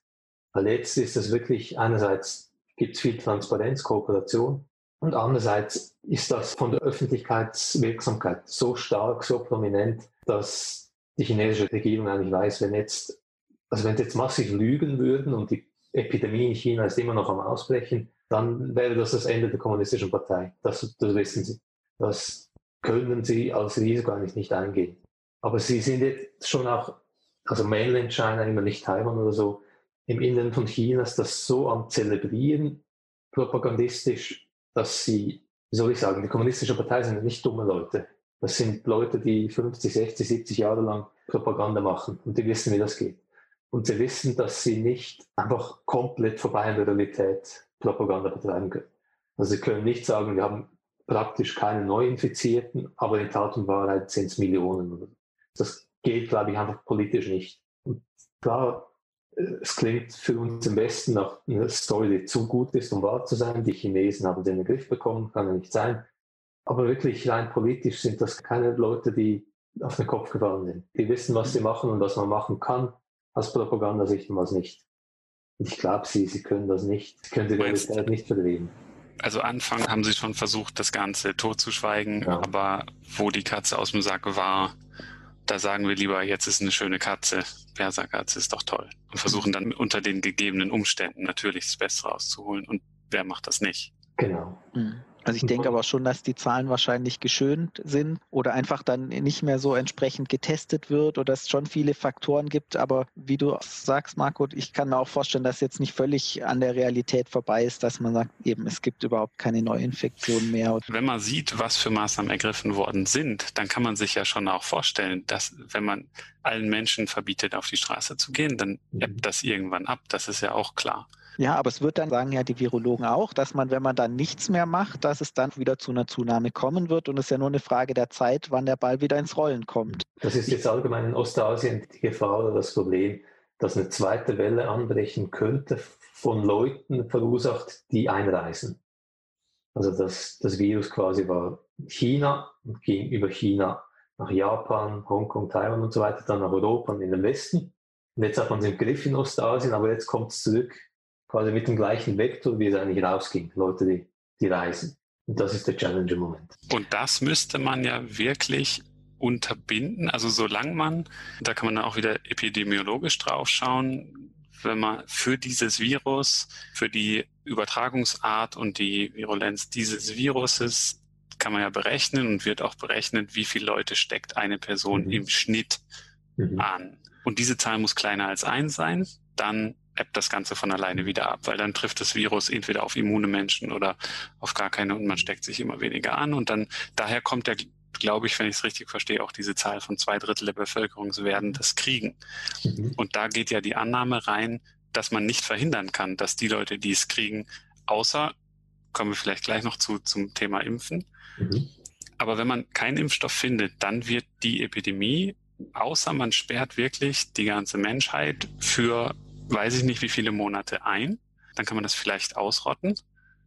Weil jetzt ist es wirklich, einerseits gibt es viel Transparenz, Kooperation und andererseits ist das von der Öffentlichkeitswirksamkeit so stark, so prominent, dass die chinesische Regierung eigentlich weiß, wenn jetzt, also wenn jetzt massiv lügen würden und die Epidemie in China ist immer noch am Ausbrechen, dann wäre das das Ende der kommunistischen Partei. Das, das wissen sie. Das können sie als Risiko eigentlich nicht eingehen. Aber sie sind jetzt schon auch, also Mainland China, immer nicht Taiwan oder so, im Inneren von Chinas das so am Zelebrieren propagandistisch, dass sie, wie soll ich sagen, die kommunistische Partei sind nicht dumme Leute. Das sind Leute, die 50, 60, 70 Jahre lang Propaganda machen und die wissen, wie das geht. Und sie wissen, dass sie nicht einfach komplett vorbei an der Realität Propaganda betreiben können. Also sie können nicht sagen, wir haben praktisch keine Neuinfizierten, aber in Tat und Wahrheit sind es Millionen. Das geht, glaube ich, einfach politisch nicht. Und klar, es klingt für uns im Westen nach einer Story, die zu gut ist, um wahr zu sein. Die Chinesen haben den Griff bekommen, kann ja nicht sein. Aber wirklich rein politisch sind das keine Leute, die auf den Kopf gefallen sind. Die wissen, was sie machen und was man machen kann aus Propagandasicht und was nicht. Und ich glaube, sie, sie können das nicht, sie können die Realität nicht verdrehen. Also Anfang haben sie schon versucht, das Ganze totzuschweigen, ja. aber wo die Katze aus dem Sack war, da sagen wir lieber, jetzt ist eine schöne Katze, Perserkatze ist doch toll. Und versuchen dann unter den gegebenen Umständen natürlich das Beste rauszuholen. Und wer macht das nicht? Genau. Mhm. Also ich denke aber schon, dass die Zahlen wahrscheinlich geschönt sind oder einfach dann nicht mehr so entsprechend getestet wird oder es schon viele Faktoren gibt. Aber wie du sagst, Marco, ich kann mir auch vorstellen, dass jetzt nicht völlig an der Realität vorbei ist, dass man sagt, eben es gibt überhaupt keine Neuinfektionen mehr. Wenn man sieht, was für Maßnahmen ergriffen worden sind, dann kann man sich ja schon auch vorstellen, dass wenn man allen Menschen verbietet, auf die Straße zu gehen, dann ebbt das irgendwann ab. Das ist ja auch klar. Ja, aber es wird dann, sagen ja die Virologen auch, dass man, wenn man dann nichts mehr macht, dass es dann wieder zu einer Zunahme kommen wird. Und es ist ja nur eine Frage der Zeit, wann der Ball wieder ins Rollen kommt. Das ist jetzt allgemein in Ostasien die Gefahr oder das Problem, dass eine zweite Welle anbrechen könnte von Leuten verursacht, die einreisen. Also das, das Virus quasi war China und ging über China nach Japan, Hongkong, Taiwan und so weiter, dann nach Europa und in den Westen. Und jetzt hat man es im Griff in Ostasien, aber jetzt kommt es zurück quasi mit dem gleichen Vektor, wie es eigentlich rausging. Leute, die, die reisen. Und das ist der Challenge im Moment. Und das müsste man ja wirklich unterbinden. Also solange man, da kann man dann auch wieder epidemiologisch drauf schauen, wenn man für dieses Virus, für die Übertragungsart und die Virulenz dieses Viruses kann man ja berechnen und wird auch berechnet, wie viele Leute steckt eine Person mhm. im Schnitt mhm. an. Und diese Zahl muss kleiner als eins sein. Dann ebbt das Ganze von alleine wieder ab, weil dann trifft das Virus entweder auf immune Menschen oder auf gar keine und man steckt sich immer weniger an. Und dann daher kommt der, glaube ich, wenn ich es richtig verstehe, auch diese Zahl von zwei Drittel der Bevölkerung werden das kriegen. Mhm. Und da geht ja die Annahme rein, dass man nicht verhindern kann, dass die Leute, die es kriegen, außer, kommen wir vielleicht gleich noch zu zum Thema Impfen. Mhm. Aber wenn man keinen Impfstoff findet, dann wird die Epidemie, außer man sperrt wirklich die ganze Menschheit für weiß ich nicht, wie viele Monate ein. Dann kann man das vielleicht ausrotten.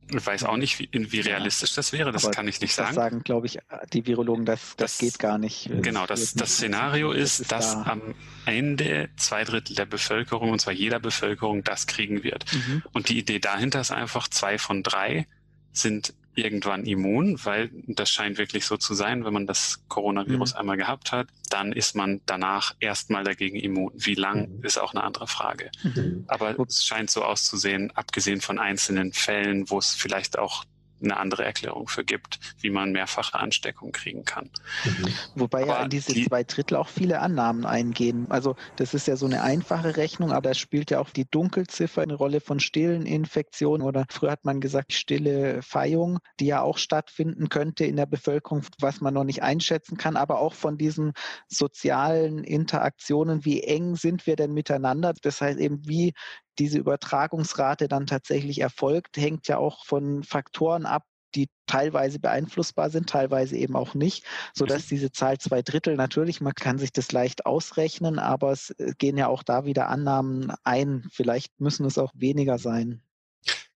Ich weiß auch nicht, wie, wie realistisch das wäre, das Aber kann ich nicht sagen. Das sagen, glaube ich, die Virologen, das, das, das geht gar nicht. Genau, das, das Szenario ist, ist dass da. am Ende zwei Drittel der Bevölkerung, und zwar jeder Bevölkerung, das kriegen wird. Mhm. Und die Idee dahinter ist einfach, zwei von drei sind irgendwann immun, weil das scheint wirklich so zu sein, wenn man das Coronavirus mhm. einmal gehabt hat, dann ist man danach erstmal dagegen immun. Wie lang mhm. ist auch eine andere Frage. Mhm. Aber es scheint so auszusehen, abgesehen von einzelnen Fällen, wo es vielleicht auch eine andere Erklärung für gibt, wie man mehrfache Ansteckung kriegen kann. Mhm. Wobei aber ja in diese die, zwei Drittel auch viele Annahmen eingehen. Also das ist ja so eine einfache Rechnung, aber da spielt ja auch die Dunkelziffer eine Rolle von stillen Infektionen oder früher hat man gesagt stille Feihung, die ja auch stattfinden könnte in der Bevölkerung, was man noch nicht einschätzen kann, aber auch von diesen sozialen Interaktionen, wie eng sind wir denn miteinander? Das heißt eben, wie diese Übertragungsrate dann tatsächlich erfolgt, hängt ja auch von Faktoren ab, die teilweise beeinflussbar sind, teilweise eben auch nicht, sodass mhm. diese Zahl zwei Drittel natürlich, man kann sich das leicht ausrechnen, aber es äh, gehen ja auch da wieder Annahmen ein. Vielleicht müssen es auch weniger sein.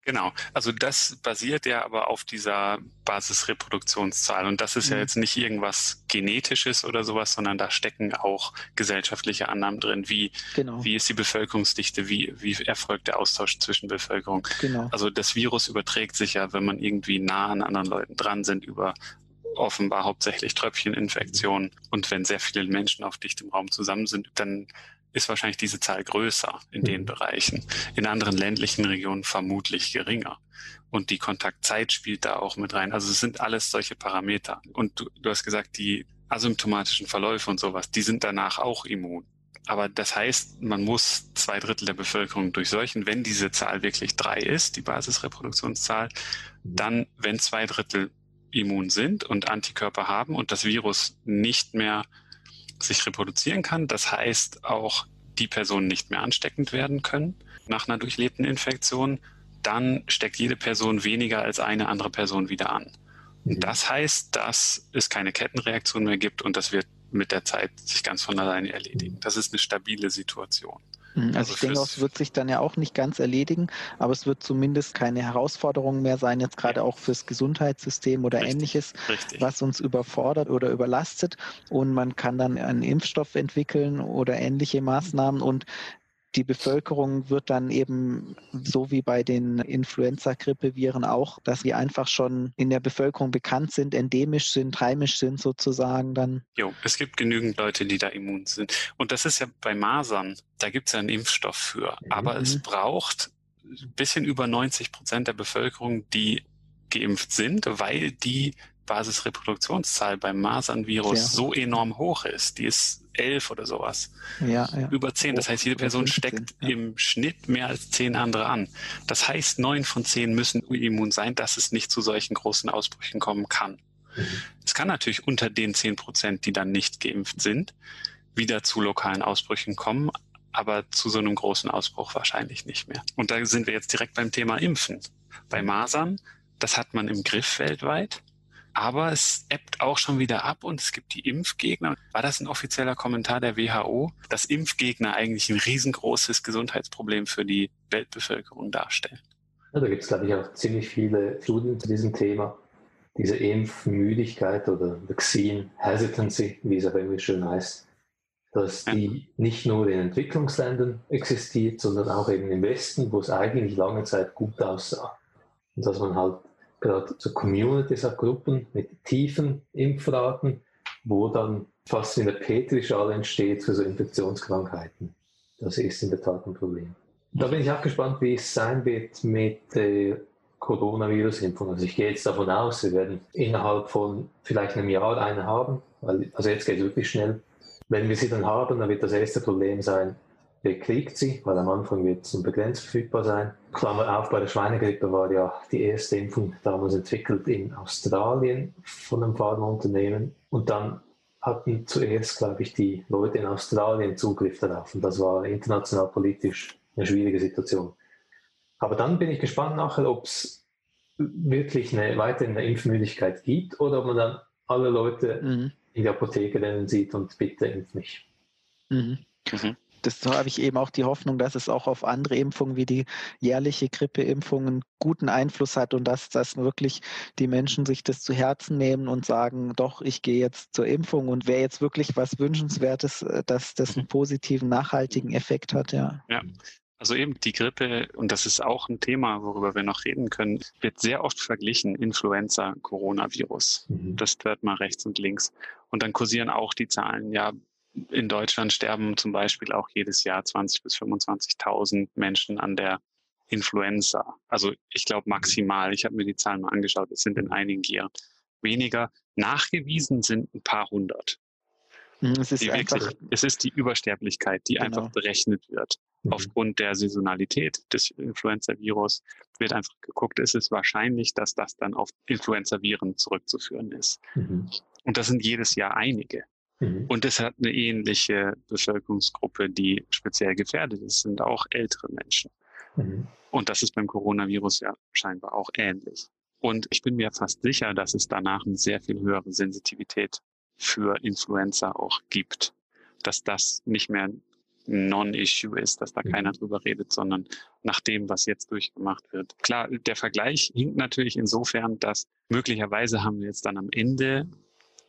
Genau, also das basiert ja aber auf dieser Basisreproduktionszahl und das ist mhm. ja jetzt nicht irgendwas Genetisches oder sowas, sondern da stecken auch gesellschaftliche Annahmen drin, wie, genau. wie ist die Bevölkerungsdichte, wie, wie erfolgt der Austausch zwischen Bevölkerung. Genau. Also das Virus überträgt sich ja, wenn man irgendwie nah an anderen Leuten dran sind, über offenbar hauptsächlich Tröpfcheninfektionen und wenn sehr viele Menschen auf dichtem Raum zusammen sind, dann ist wahrscheinlich diese Zahl größer in den mhm. Bereichen. In anderen ländlichen Regionen vermutlich geringer. Und die Kontaktzeit spielt da auch mit rein. Also es sind alles solche Parameter. Und du, du hast gesagt, die asymptomatischen Verläufe und sowas, die sind danach auch immun. Aber das heißt, man muss zwei Drittel der Bevölkerung durchseuchen. Wenn diese Zahl wirklich drei ist, die Basisreproduktionszahl, dann, wenn zwei Drittel immun sind und Antikörper haben und das Virus nicht mehr sich reproduzieren kann. Das heißt auch, die Personen nicht mehr ansteckend werden können nach einer durchlebten Infektion. Dann steckt jede Person weniger als eine andere Person wieder an. Und mhm. das heißt, dass es keine Kettenreaktion mehr gibt und das wird mit der Zeit sich ganz von alleine erledigen. Das ist eine stabile Situation. Mhm, also, also ich denke, es wird sich dann ja auch nicht ganz erledigen, aber es wird zumindest keine Herausforderung mehr sein, jetzt gerade auch fürs Gesundheitssystem oder richtig, ähnliches, richtig. was uns überfordert oder überlastet. Und man kann dann einen Impfstoff entwickeln oder ähnliche Maßnahmen. Und die Bevölkerung wird dann eben so wie bei den Influenza-Grippeviren auch, dass sie einfach schon in der Bevölkerung bekannt sind, endemisch sind, heimisch sind sozusagen dann. Jo, es gibt genügend Leute, die da immun sind. Und das ist ja bei Masern, da gibt es ja einen Impfstoff für. Mhm. Aber es braucht ein bisschen über 90 Prozent der Bevölkerung, die geimpft sind, weil die Basisreproduktionszahl beim Masernvirus ja. so enorm hoch ist. Die ist elf oder sowas. Ja, ja. Über zehn. Das heißt, jede Person steckt im Schnitt mehr als zehn andere an. Das heißt, neun von zehn müssen immun sein, dass es nicht zu solchen großen Ausbrüchen kommen kann. Mhm. Es kann natürlich unter den zehn Prozent, die dann nicht geimpft sind, wieder zu lokalen Ausbrüchen kommen, aber zu so einem großen Ausbruch wahrscheinlich nicht mehr. Und da sind wir jetzt direkt beim Thema Impfen. Bei Masern, das hat man im Griff weltweit aber es ebbt auch schon wieder ab und es gibt die Impfgegner. War das ein offizieller Kommentar der WHO, dass Impfgegner eigentlich ein riesengroßes Gesundheitsproblem für die Weltbevölkerung darstellen? Ja, da gibt es, glaube ich, auch ziemlich viele Studien zu diesem Thema. Diese Impfmüdigkeit oder Vaccine Hesitancy, wie es auf Englisch schön heißt, dass die nicht nur in Entwicklungsländern existiert, sondern auch eben im Westen, wo es eigentlich lange Zeit gut aussah. Und dass man halt gerade so Communities, auch Gruppen mit tiefen Impfraten, wo dann fast wie eine Petrischale entsteht für so Infektionskrankheiten. Das ist in der Tat ein Problem. Da bin ich auch gespannt, wie es sein wird mit der Coronavirus-Impfung. Also ich gehe jetzt davon aus, wir werden innerhalb von vielleicht einem Jahr eine haben, weil, also jetzt geht es wirklich schnell. Wenn wir sie dann haben, dann wird das erste Problem sein, kriegt sie, weil am Anfang wird es begrenzt verfügbar sein. Klammer auf, bei der Schweinegrippe war ja die erste Impfung damals entwickelt in Australien von einem Pharmaunternehmen und dann hatten zuerst, glaube ich, die Leute in Australien Zugriff darauf und das war international politisch eine schwierige Situation. Aber dann bin ich gespannt nachher, ob es wirklich eine, weiterhin eine Impfmüdigkeit gibt oder ob man dann alle Leute mhm. in die Apotheke rennen sieht und bitte impf mich. Mhm. Mhm das habe ich eben auch die Hoffnung, dass es auch auf andere Impfungen wie die jährliche Grippeimpfung einen guten Einfluss hat und dass, dass wirklich die Menschen sich das zu Herzen nehmen und sagen, doch, ich gehe jetzt zur Impfung und wäre jetzt wirklich was Wünschenswertes, äh, dass das einen positiven, nachhaltigen Effekt hat, ja. Ja. Also eben die Grippe, und das ist auch ein Thema, worüber wir noch reden können, wird sehr oft verglichen, Influenza, Coronavirus. Mhm. Das hört mal rechts und links. Und dann kursieren auch die Zahlen, ja, in Deutschland sterben zum Beispiel auch jedes Jahr 20 bis 25.000 Menschen an der Influenza. Also ich glaube maximal. Ich habe mir die Zahlen mal angeschaut. Es sind in einigen Jahren weniger. Nachgewiesen sind ein paar hundert. Hm, es ist, wirklich, es ist die Übersterblichkeit, die genau. einfach berechnet wird. Mhm. Aufgrund der Saisonalität des Influenza-Virus wird einfach geguckt, ist es wahrscheinlich, dass das dann auf Influenza-Viren zurückzuführen ist. Mhm. Und das sind jedes Jahr einige. Mhm. Und es hat eine ähnliche Bevölkerungsgruppe, die speziell gefährdet ist, sind auch ältere Menschen. Mhm. Und das ist beim Coronavirus ja scheinbar auch ähnlich. Und ich bin mir fast sicher, dass es danach eine sehr viel höhere Sensitivität für Influenza auch gibt. Dass das nicht mehr Non-Issue ist, dass da mhm. keiner drüber redet, sondern nach dem, was jetzt durchgemacht wird. Klar, der Vergleich hinkt natürlich insofern, dass möglicherweise haben wir jetzt dann am Ende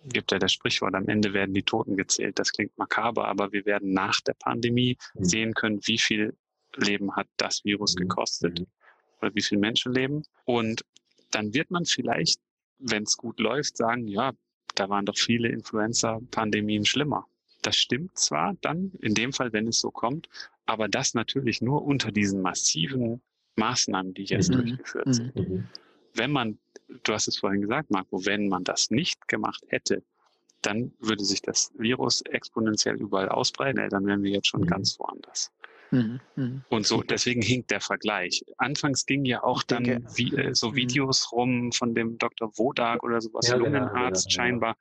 gibt ja das Sprichwort, am Ende werden die Toten gezählt. Das klingt makaber, aber wir werden nach der Pandemie mhm. sehen können, wie viel Leben hat das Virus mhm. gekostet mhm. oder wie viel Menschenleben. Und dann wird man vielleicht, wenn es gut läuft, sagen, ja, da waren doch viele Influenza-Pandemien schlimmer. Das stimmt zwar dann, in dem Fall, wenn es so kommt, aber das natürlich nur unter diesen massiven Maßnahmen, die jetzt mhm. durchgeführt sind. Mhm. Wenn man du hast es vorhin gesagt, Marco, wenn man das nicht gemacht hätte, dann würde sich das Virus exponentiell überall ausbreiten. Dann wären wir jetzt schon mhm. ganz woanders. Mhm, mhm. Und so, deswegen hinkt der Vergleich. Anfangs ging ja auch dann wie, äh, so mhm. Videos rum von dem Dr. Wodak oder sowas, ja, Lungenarzt genau, scheinbar.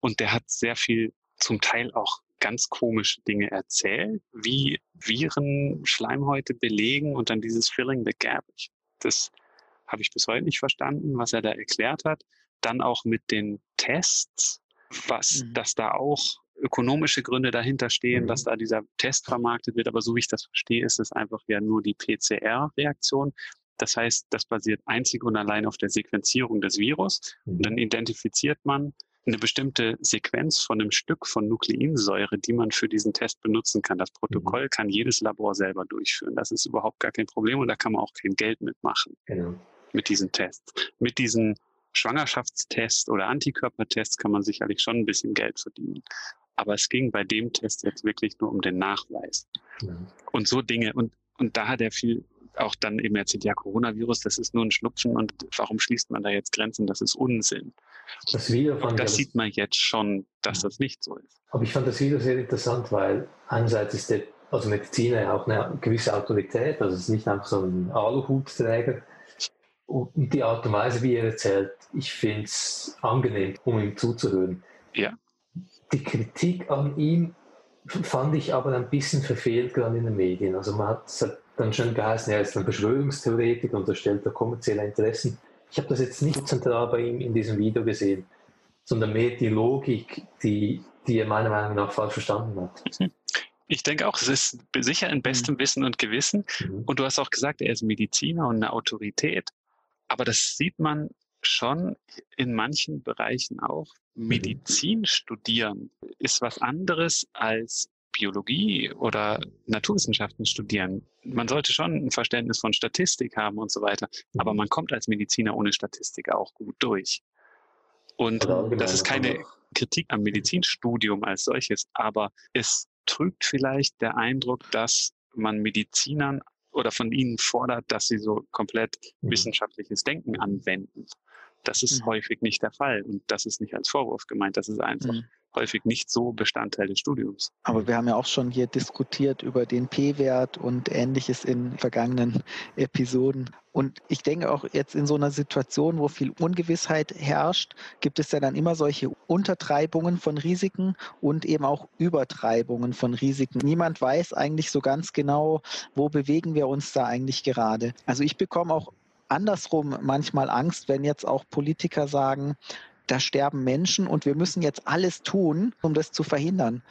Und der hat sehr viel, zum Teil auch ganz komische Dinge erzählt, wie Viren Schleimhäute belegen und dann dieses Filling the Gap. Das habe ich bis heute nicht verstanden, was er da erklärt hat. Dann auch mit den Tests, was, mhm. dass da auch ökonomische Gründe dahinter stehen, mhm. dass da dieser Test vermarktet wird. Aber so wie ich das verstehe, ist es einfach ja nur die PCR-Reaktion. Das heißt, das basiert einzig und allein auf der Sequenzierung des Virus. Mhm. Und dann identifiziert man eine bestimmte Sequenz von einem Stück von Nukleinsäure, die man für diesen Test benutzen kann. Das Protokoll mhm. kann jedes Labor selber durchführen. Das ist überhaupt gar kein Problem und da kann man auch kein Geld mitmachen. Genau mit diesen Tests. Mit diesen Schwangerschaftstests oder Antikörpertests kann man sicherlich schon ein bisschen Geld verdienen. Aber es ging bei dem Test jetzt wirklich nur um den Nachweis. Ja. Und so Dinge. Und, und da hat er viel auch dann eben erzählt, ja, Coronavirus, das ist nur ein Schnupfen und warum schließt man da jetzt Grenzen? Das ist Unsinn. Das Video und das sieht man jetzt schon, dass das nicht so ist. Aber ich fand das Video sehr interessant, weil einerseits ist der also Mediziner ja auch eine gewisse Autorität, also es ist nicht einfach so ein Aluhutträger, und die Art und Weise, wie er erzählt, ich finde es angenehm, um ihm zuzuhören. Ja. Die Kritik an ihm fand ich aber ein bisschen verfehlt gerade in den Medien. Also man hat es dann schon geheißen, er ist ein Verschwörungstheoretiker und erstellt da kommerzielle Interessen. Ich habe das jetzt nicht zentral bei ihm in diesem Video gesehen, sondern mehr die Logik, die, die er meiner Meinung nach falsch verstanden hat. Ich denke auch, es ist sicher in bestem mhm. Wissen und Gewissen. Mhm. Und du hast auch gesagt, er ist Mediziner und eine Autorität. Aber das sieht man schon in manchen Bereichen auch. Mhm. Medizin studieren ist was anderes als Biologie oder Naturwissenschaften studieren. Man sollte schon ein Verständnis von Statistik haben und so weiter. Aber mhm. man kommt als Mediziner ohne Statistik auch gut durch. Und das ist keine Kritik am Medizinstudium als solches, aber es trügt vielleicht der Eindruck, dass man Medizinern oder von ihnen fordert, dass sie so komplett mhm. wissenschaftliches Denken anwenden. Das ist mhm. häufig nicht der Fall und das ist nicht als Vorwurf gemeint, das ist einfach mhm. Häufig nicht so Bestandteil des Studiums. Aber wir haben ja auch schon hier diskutiert über den P-Wert und ähnliches in vergangenen Episoden. Und ich denke auch jetzt in so einer Situation, wo viel Ungewissheit herrscht, gibt es ja dann immer solche Untertreibungen von Risiken und eben auch Übertreibungen von Risiken. Niemand weiß eigentlich so ganz genau, wo bewegen wir uns da eigentlich gerade. Also ich bekomme auch andersrum manchmal Angst, wenn jetzt auch Politiker sagen, da sterben Menschen und wir müssen jetzt alles tun, um das zu verhindern.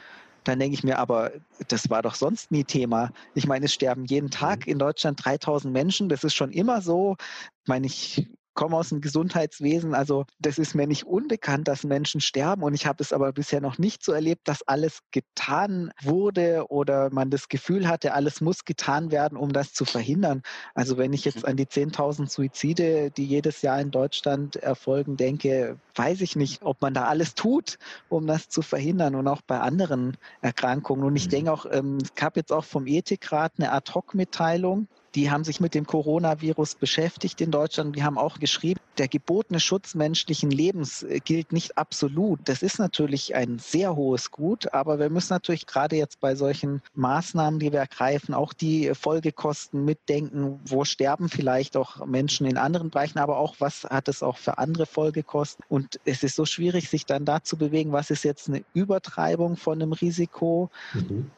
Dann denke ich mir, aber das war doch sonst nie Thema. Ich meine, es sterben jeden Tag mhm. in Deutschland 3000 Menschen. Das ist schon immer so. Ich meine, ich komme aus dem Gesundheitswesen, also das ist mir nicht unbekannt, dass Menschen sterben und ich habe es aber bisher noch nicht so erlebt, dass alles getan wurde oder man das Gefühl hatte, alles muss getan werden, um das zu verhindern. Also wenn ich jetzt an die 10.000 Suizide, die jedes Jahr in Deutschland erfolgen, denke, weiß ich nicht, ob man da alles tut, um das zu verhindern und auch bei anderen Erkrankungen. Und ich mhm. denke auch, ähm, es gab jetzt auch vom Ethikrat eine Ad-Hoc-Mitteilung, die haben sich mit dem Coronavirus beschäftigt in Deutschland. Die haben auch geschrieben, der gebotene Schutz menschlichen Lebens äh, gilt nicht absolut. Das ist natürlich ein sehr hohes Gut, aber wir müssen natürlich gerade jetzt bei solchen Maßnahmen, die wir ergreifen, auch die Folgekosten mitdenken. Wo sterben vielleicht auch Menschen in anderen Bereichen, aber auch was hat es auch für andere Folgekosten? Und es ist so schwierig, sich dann da zu bewegen, was ist jetzt eine Übertreibung von einem Risiko? Mhm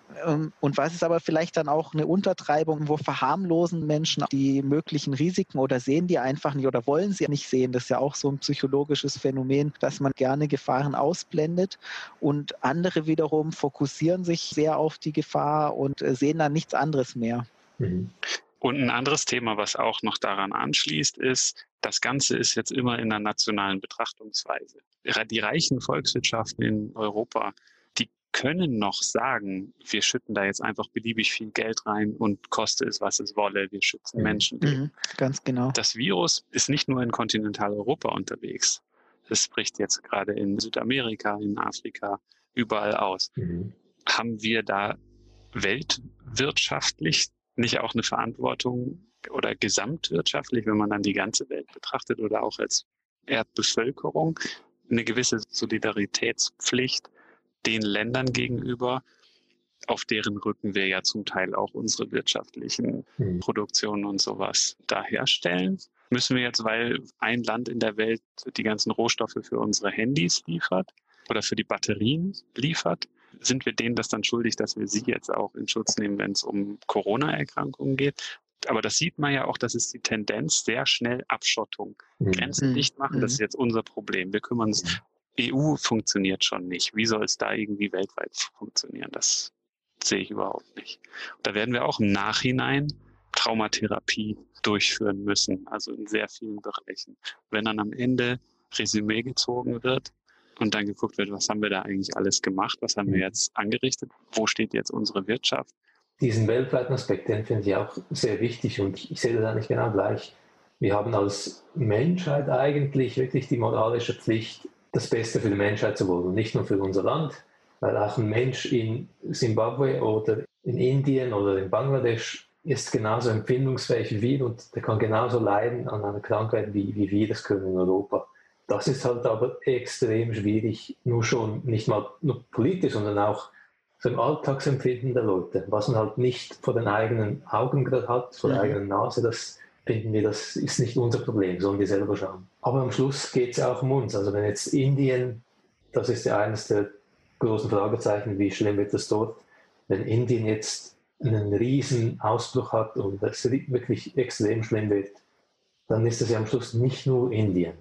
und was ist aber vielleicht dann auch eine Untertreibung, wo verharmlosen Menschen die möglichen Risiken oder sehen die einfach nicht oder wollen sie nicht sehen. Das ist ja auch so ein psychologisches Phänomen, dass man gerne Gefahren ausblendet. Und andere wiederum fokussieren sich sehr auf die Gefahr und äh, sehen dann nichts anderes mehr. Mhm. Und ein anderes Thema, was auch noch daran anschließt, ist, das Ganze ist jetzt immer in einer nationalen Betrachtungsweise. Die reichen Volkswirtschaften in Europa, können noch sagen, wir schütten da jetzt einfach beliebig viel Geld rein und koste es, was es wolle, wir schützen mhm. Menschen. Mhm, ganz genau. Das Virus ist nicht nur in Kontinentaleuropa unterwegs. Es bricht jetzt gerade in Südamerika, in Afrika, überall aus. Mhm. Haben wir da weltwirtschaftlich nicht auch eine Verantwortung oder gesamtwirtschaftlich, wenn man dann die ganze Welt betrachtet oder auch als Erdbevölkerung, eine gewisse Solidaritätspflicht den Ländern gegenüber, auf deren Rücken wir ja zum Teil auch unsere wirtschaftlichen mhm. Produktionen und sowas da herstellen. Müssen wir jetzt, weil ein Land in der Welt die ganzen Rohstoffe für unsere Handys liefert oder für die Batterien liefert, sind wir denen das dann schuldig, dass wir sie jetzt auch in Schutz nehmen, wenn es um Corona-Erkrankungen geht? Aber das sieht man ja auch, das ist die Tendenz, sehr schnell Abschottung. Mhm. Grenzen dicht machen, mhm. das ist jetzt unser Problem. Wir kümmern uns, mhm. EU funktioniert schon nicht. Wie soll es da irgendwie weltweit funktionieren? Das sehe ich überhaupt nicht. Da werden wir auch im Nachhinein Traumatherapie durchführen müssen, also in sehr vielen Bereichen. Wenn dann am Ende Resümee gezogen wird, und dann geguckt wird, was haben wir da eigentlich alles gemacht, was haben wir mhm. jetzt angerichtet, wo steht jetzt unsere Wirtschaft. Diesen weltweiten Aspekt, den finde ich auch sehr wichtig und ich sehe das eigentlich genau gleich. Wir haben als Menschheit eigentlich wirklich die moralische Pflicht, das Beste für die Menschheit zu wollen, nicht nur für unser Land, weil auch ein Mensch in Simbabwe oder in Indien oder in Bangladesch ist genauso empfindungsfähig wie wir und der kann genauso leiden an einer Krankheit, wie, wie wir das können in Europa. Das ist halt aber extrem schwierig, nur schon nicht mal nur politisch, sondern auch so im Alltagsempfinden der Leute. Was man halt nicht vor den eigenen Augen gerade hat, vor mhm. der eigenen Nase, das finden wir, das ist nicht unser Problem, sollen wir selber schauen. Aber am Schluss geht es ja auch um uns. Also wenn jetzt Indien, das ist ja eines der großen Fragezeichen, wie schlimm wird das dort, wenn Indien jetzt einen riesen Ausbruch hat und es wirklich extrem schlimm wird, dann ist das ja am Schluss nicht nur Indien.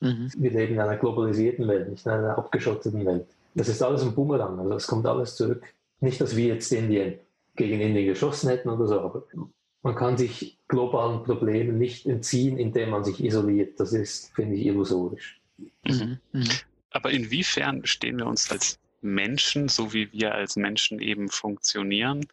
Mhm. Wir leben in einer globalisierten Welt, nicht in einer abgeschotteten Welt. Das ist alles ein Bumerang, also es kommt alles zurück. Nicht, dass wir jetzt Indien gegen Indien geschossen hätten oder so, aber man kann sich globalen Problemen nicht entziehen, indem man sich isoliert. Das ist, finde ich, illusorisch. Mhm. Mhm. Aber inwiefern stehen wir uns als Menschen, so wie wir als Menschen eben funktionieren,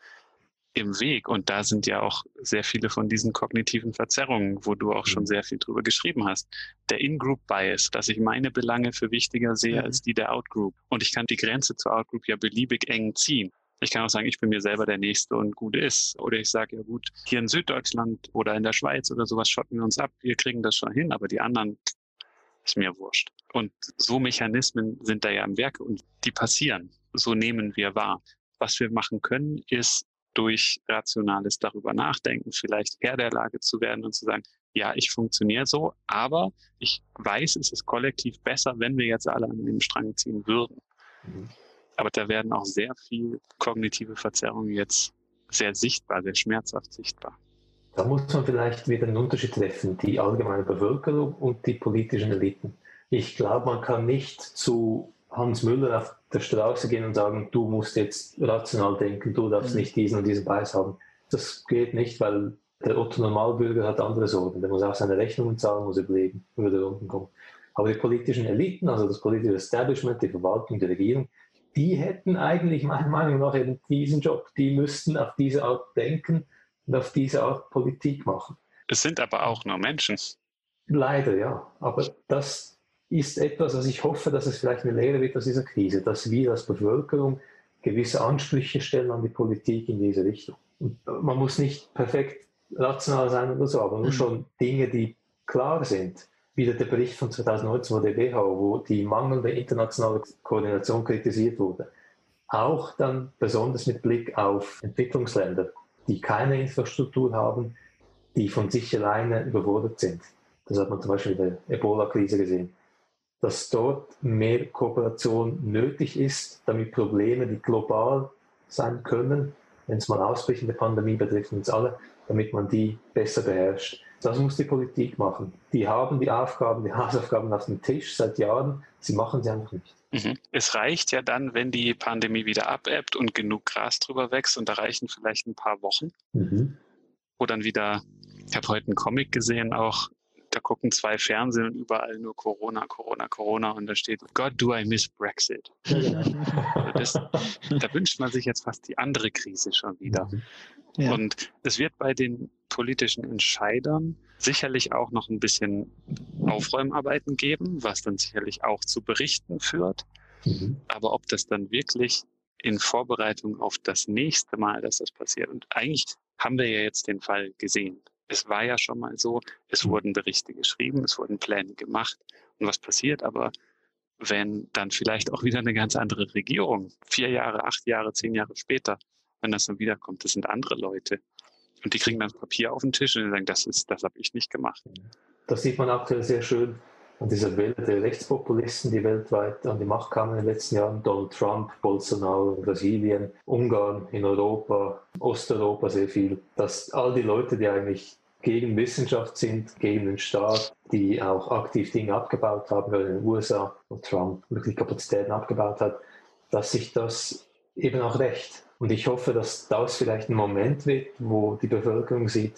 im Weg. Und da sind ja auch sehr viele von diesen kognitiven Verzerrungen, wo du auch schon mhm. sehr viel drüber geschrieben hast. Der In-Group-Bias, dass ich meine Belange für wichtiger sehe mhm. als die der Out-Group. Und ich kann die Grenze zur Out-Group ja beliebig eng ziehen. Ich kann auch sagen, ich bin mir selber der Nächste und gut ist. Oder ich sage, ja gut, hier in Süddeutschland oder in der Schweiz oder sowas schotten wir uns ab. Wir kriegen das schon hin, aber die anderen ist mir wurscht. Und so Mechanismen sind da ja im Werk und die passieren. So nehmen wir wahr. Was wir machen können, ist durch rationales darüber nachdenken, vielleicht Herr der Lage zu werden und zu sagen, ja, ich funktioniere so, aber ich weiß, es ist kollektiv besser, wenn wir jetzt alle an dem Strang ziehen würden. Mhm. Aber da werden auch sehr viel kognitive Verzerrungen jetzt sehr sichtbar, sehr schmerzhaft sichtbar. Da muss man vielleicht wieder einen Unterschied treffen, die allgemeine Bevölkerung und die politischen Eliten. Ich glaube, man kann nicht zu Hans Müller auf der Straße gehen und sagen, du musst jetzt rational denken, du darfst mhm. nicht diesen und diesen Preis haben. Das geht nicht, weil der Otto Normalbürger hat andere Sorgen. Der muss auch seine Rechnungen zahlen, muss überleben, über die Runden kommen. Aber die politischen Eliten, also das politische Establishment, die Verwaltung, die Regierung, die hätten eigentlich meiner Meinung nach eben diesen Job. Die müssten auf diese Art denken und auf diese Art Politik machen. Es sind aber auch nur Menschen. Leider, ja. Aber das, ist etwas, was ich hoffe, dass es vielleicht eine Lehre wird aus dieser Krise, dass wir als Bevölkerung gewisse Ansprüche stellen an die Politik in diese Richtung. Und man muss nicht perfekt rational sein oder so, aber nur mhm. schon Dinge, die klar sind. Wieder der Bericht von 2019 von der WHO, wo die mangelnde internationale Koordination kritisiert wurde. Auch dann besonders mit Blick auf Entwicklungsländer, die keine Infrastruktur haben, die von sich alleine überfordert sind. Das hat man zum Beispiel in der Ebola-Krise gesehen dass dort mehr Kooperation nötig ist, damit Probleme, die global sein können, wenn es mal ausbricht, eine Pandemie betrifft uns alle, damit man die besser beherrscht. Das muss die Politik machen. Die haben die Aufgaben, die Hausaufgaben auf dem Tisch seit Jahren, sie machen sie einfach nicht. Mhm. Es reicht ja dann, wenn die Pandemie wieder abebbt und genug Gras drüber wächst und da reichen vielleicht ein paar Wochen, mhm. wo dann wieder, ich habe heute einen Comic gesehen, auch da gucken zwei Fernsehen und überall nur Corona, Corona, Corona und da steht, God, do I miss Brexit. das, da wünscht man sich jetzt fast die andere Krise schon wieder. Mhm. Ja. Und es wird bei den politischen Entscheidern sicherlich auch noch ein bisschen Aufräumarbeiten geben, was dann sicherlich auch zu Berichten führt. Mhm. Aber ob das dann wirklich in Vorbereitung auf das nächste Mal, dass das passiert. Und eigentlich haben wir ja jetzt den Fall gesehen. Es war ja schon mal so, es mhm. wurden Berichte geschrieben, es wurden Pläne gemacht. Und was passiert aber, wenn dann vielleicht auch wieder eine ganz andere Regierung, vier Jahre, acht Jahre, zehn Jahre später, wenn das dann wiederkommt, das sind andere Leute. Und die kriegen dann Papier auf den Tisch und sagen, das ist, das habe ich nicht gemacht. Das sieht man aktuell sehr schön an dieser Welle der Rechtspopulisten, die weltweit an die Macht kamen in den letzten Jahren. Donald Trump, Bolsonaro Brasilien, Ungarn in Europa, Osteuropa sehr viel. Dass all die Leute, die eigentlich gegen Wissenschaft sind, gegen den Staat, die auch aktiv Dinge abgebaut haben, weil in den USA, wo Trump wirklich Kapazitäten abgebaut hat, dass sich das eben auch recht. Und ich hoffe, dass das vielleicht ein Moment wird, wo die Bevölkerung sieht,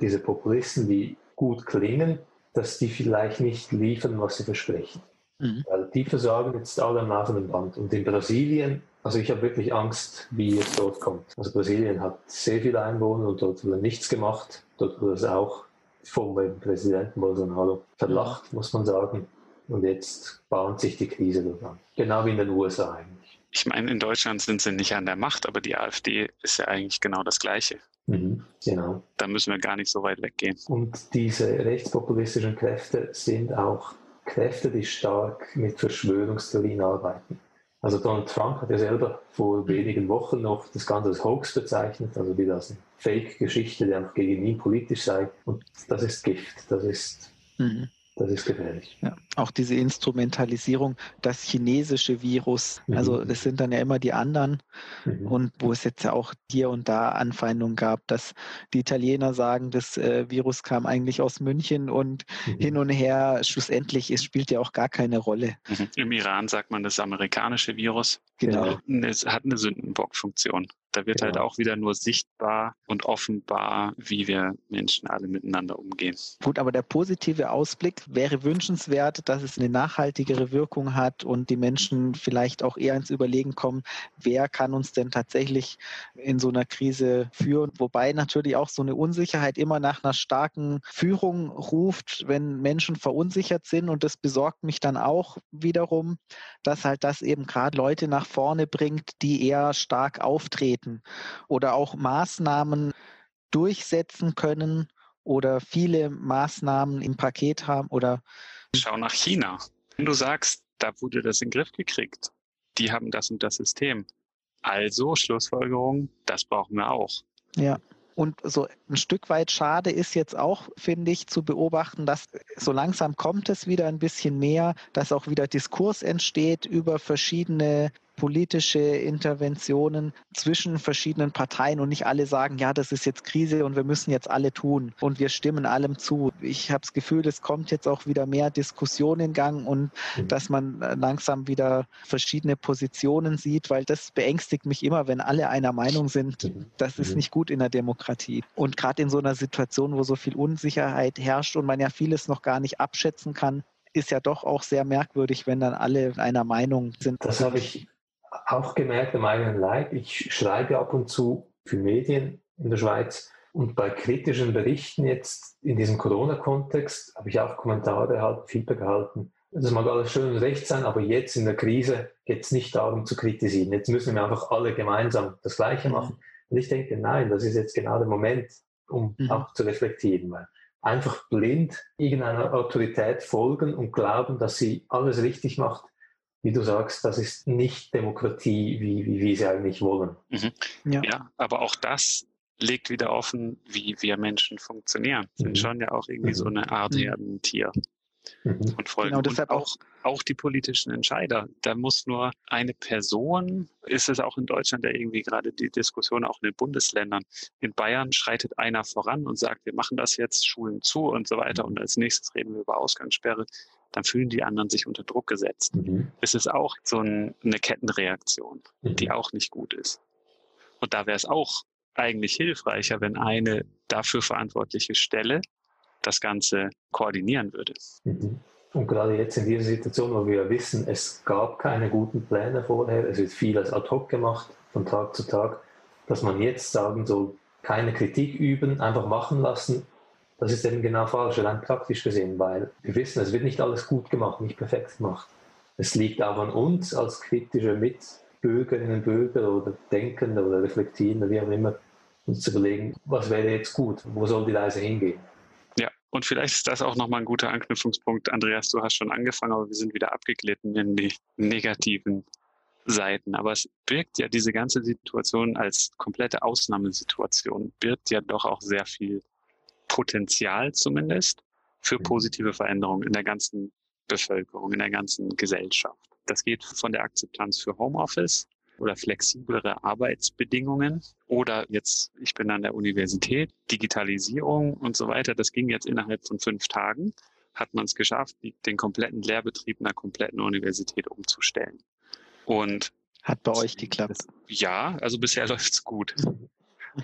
diese Populisten, die gut klingen, dass die vielleicht nicht liefern, was sie versprechen. Mhm. Weil die versagen jetzt alle am laufenden Band. Und in Brasilien, also ich habe wirklich Angst, wie es dort kommt. Also Brasilien hat sehr viele Einwohner und dort wurde nichts gemacht. Dort wurde es auch vom Präsidenten Bolsonaro verlacht, muss man sagen. Und jetzt bahnt sich die Krise dort an. Genau wie in den USA eigentlich. Ich meine, in Deutschland sind sie nicht an der Macht, aber die AfD ist ja eigentlich genau das Gleiche. Mhm, genau. Da müssen wir gar nicht so weit weggehen. Und diese rechtspopulistischen Kräfte sind auch Kräfte, die stark mit Verschwörungstheorien arbeiten. Also Donald Trump hat ja selber vor wenigen Wochen noch das Ganze als Hoax bezeichnet, also wie das eine Fake-Geschichte, die einfach gegen ihn politisch sei. Und das ist Gift, das ist mhm. Das ist gefährlich. Ja, auch diese Instrumentalisierung, das chinesische Virus, mhm. also das sind dann ja immer die anderen. Mhm. Und wo es jetzt ja auch hier und da Anfeindungen gab, dass die Italiener sagen, das äh, Virus kam eigentlich aus München und mhm. hin und her, schlussendlich es spielt ja auch gar keine Rolle. Mhm. Im Iran sagt man das amerikanische Virus. Genau. Es hat eine Sündenbockfunktion. Da wird halt genau. halt auch wieder nur sichtbar und offenbar, wie wir Menschen alle miteinander umgehen. Gut, aber der positive Ausblick wäre wünschenswert, dass es eine nachhaltigere Wirkung hat und die Menschen vielleicht auch eher ins Überlegen kommen, wer kann uns denn tatsächlich in so einer Krise führen. Wobei natürlich auch so eine Unsicherheit immer nach einer starken Führung ruft, wenn Menschen verunsichert sind. Und das besorgt mich dann auch wiederum, dass halt das eben gerade Leute nach vorne bringt, die eher stark auftreten oder auch Maßnahmen durchsetzen können oder viele Maßnahmen im Paket haben oder Schau nach China. Wenn du sagst, da wurde das in den Griff gekriegt, die haben das und das System. Also Schlussfolgerung, das brauchen wir auch. Ja. Und so ein Stück weit schade ist jetzt auch, finde ich, zu beobachten, dass so langsam kommt es wieder ein bisschen mehr, dass auch wieder Diskurs entsteht über verschiedene politische Interventionen zwischen verschiedenen Parteien und nicht alle sagen, ja, das ist jetzt Krise und wir müssen jetzt alle tun und wir stimmen allem zu. Ich habe das Gefühl, es kommt jetzt auch wieder mehr Diskussion in Gang und mhm. dass man langsam wieder verschiedene Positionen sieht, weil das beängstigt mich immer, wenn alle einer Meinung sind. Mhm. Das ist mhm. nicht gut in der Demokratie. Und gerade in so einer Situation, wo so viel Unsicherheit herrscht und man ja vieles noch gar nicht abschätzen kann, ist ja doch auch sehr merkwürdig, wenn dann alle einer Meinung sind. Das habe ich auch gemerkt am eigenen Leib. Ich schreibe ab und zu für Medien in der Schweiz und bei kritischen Berichten jetzt in diesem Corona-Kontext habe ich auch Kommentare erhalten, Feedback erhalten. Das mag alles schön und recht sein, aber jetzt in der Krise geht es nicht darum zu kritisieren. Jetzt müssen wir einfach alle gemeinsam das Gleiche machen. Und ich denke, nein, das ist jetzt genau der Moment, um mhm. auch zu reflektieren. Weil einfach blind irgendeiner Autorität folgen und glauben, dass sie alles richtig macht, wie du sagst, das ist nicht Demokratie, wie, wie wir sie eigentlich wollen. Mhm. Ja. ja. aber auch das legt wieder offen, wie wir Menschen funktionieren. Sind mhm. schon ja auch irgendwie so eine Art mhm. Herdentier. mhm. und folgen. Genau, deshalb und auch, auch die politischen Entscheider. Da muss nur eine Person, ist es auch in Deutschland ja irgendwie gerade die Diskussion auch in den Bundesländern. In Bayern schreitet einer voran und sagt, wir machen das jetzt, Schulen zu und so weiter. Und als nächstes reden wir über Ausgangssperre. Dann fühlen die anderen sich unter Druck gesetzt. Mhm. Es ist auch so ein, eine Kettenreaktion, mhm. die auch nicht gut ist. Und da wäre es auch eigentlich hilfreicher, wenn eine dafür verantwortliche Stelle das Ganze koordinieren würde. Mhm. Und gerade jetzt in dieser Situation, wo wir wissen, es gab keine guten Pläne vorher, es wird viel als ad hoc gemacht, von Tag zu Tag, dass man jetzt sagen soll, keine Kritik üben, einfach machen lassen, das ist eben genau falsch, rein praktisch gesehen, weil wir wissen, es wird nicht alles gut gemacht, nicht perfekt gemacht. Es liegt auch an uns als kritische Mitbürgerinnen und Bürger oder Denkende oder Reflektierende, wie auch immer, uns zu überlegen, was wäre jetzt gut, wo soll die Reise hingehen. Und vielleicht ist das auch nochmal ein guter Anknüpfungspunkt. Andreas, du hast schon angefangen, aber wir sind wieder abgeglitten in die negativen Seiten. Aber es birgt ja diese ganze Situation als komplette Ausnahmesituation, birgt ja doch auch sehr viel Potenzial zumindest für mhm. positive Veränderungen in der ganzen Bevölkerung, in der ganzen Gesellschaft. Das geht von der Akzeptanz für Homeoffice oder flexiblere Arbeitsbedingungen oder jetzt, ich bin an der Universität, Digitalisierung und so weiter. Das ging jetzt innerhalb von fünf Tagen, hat man es geschafft, den kompletten Lehrbetrieb einer kompletten Universität umzustellen. Und hat bei euch geklappt? Ja, also bisher läuft es gut.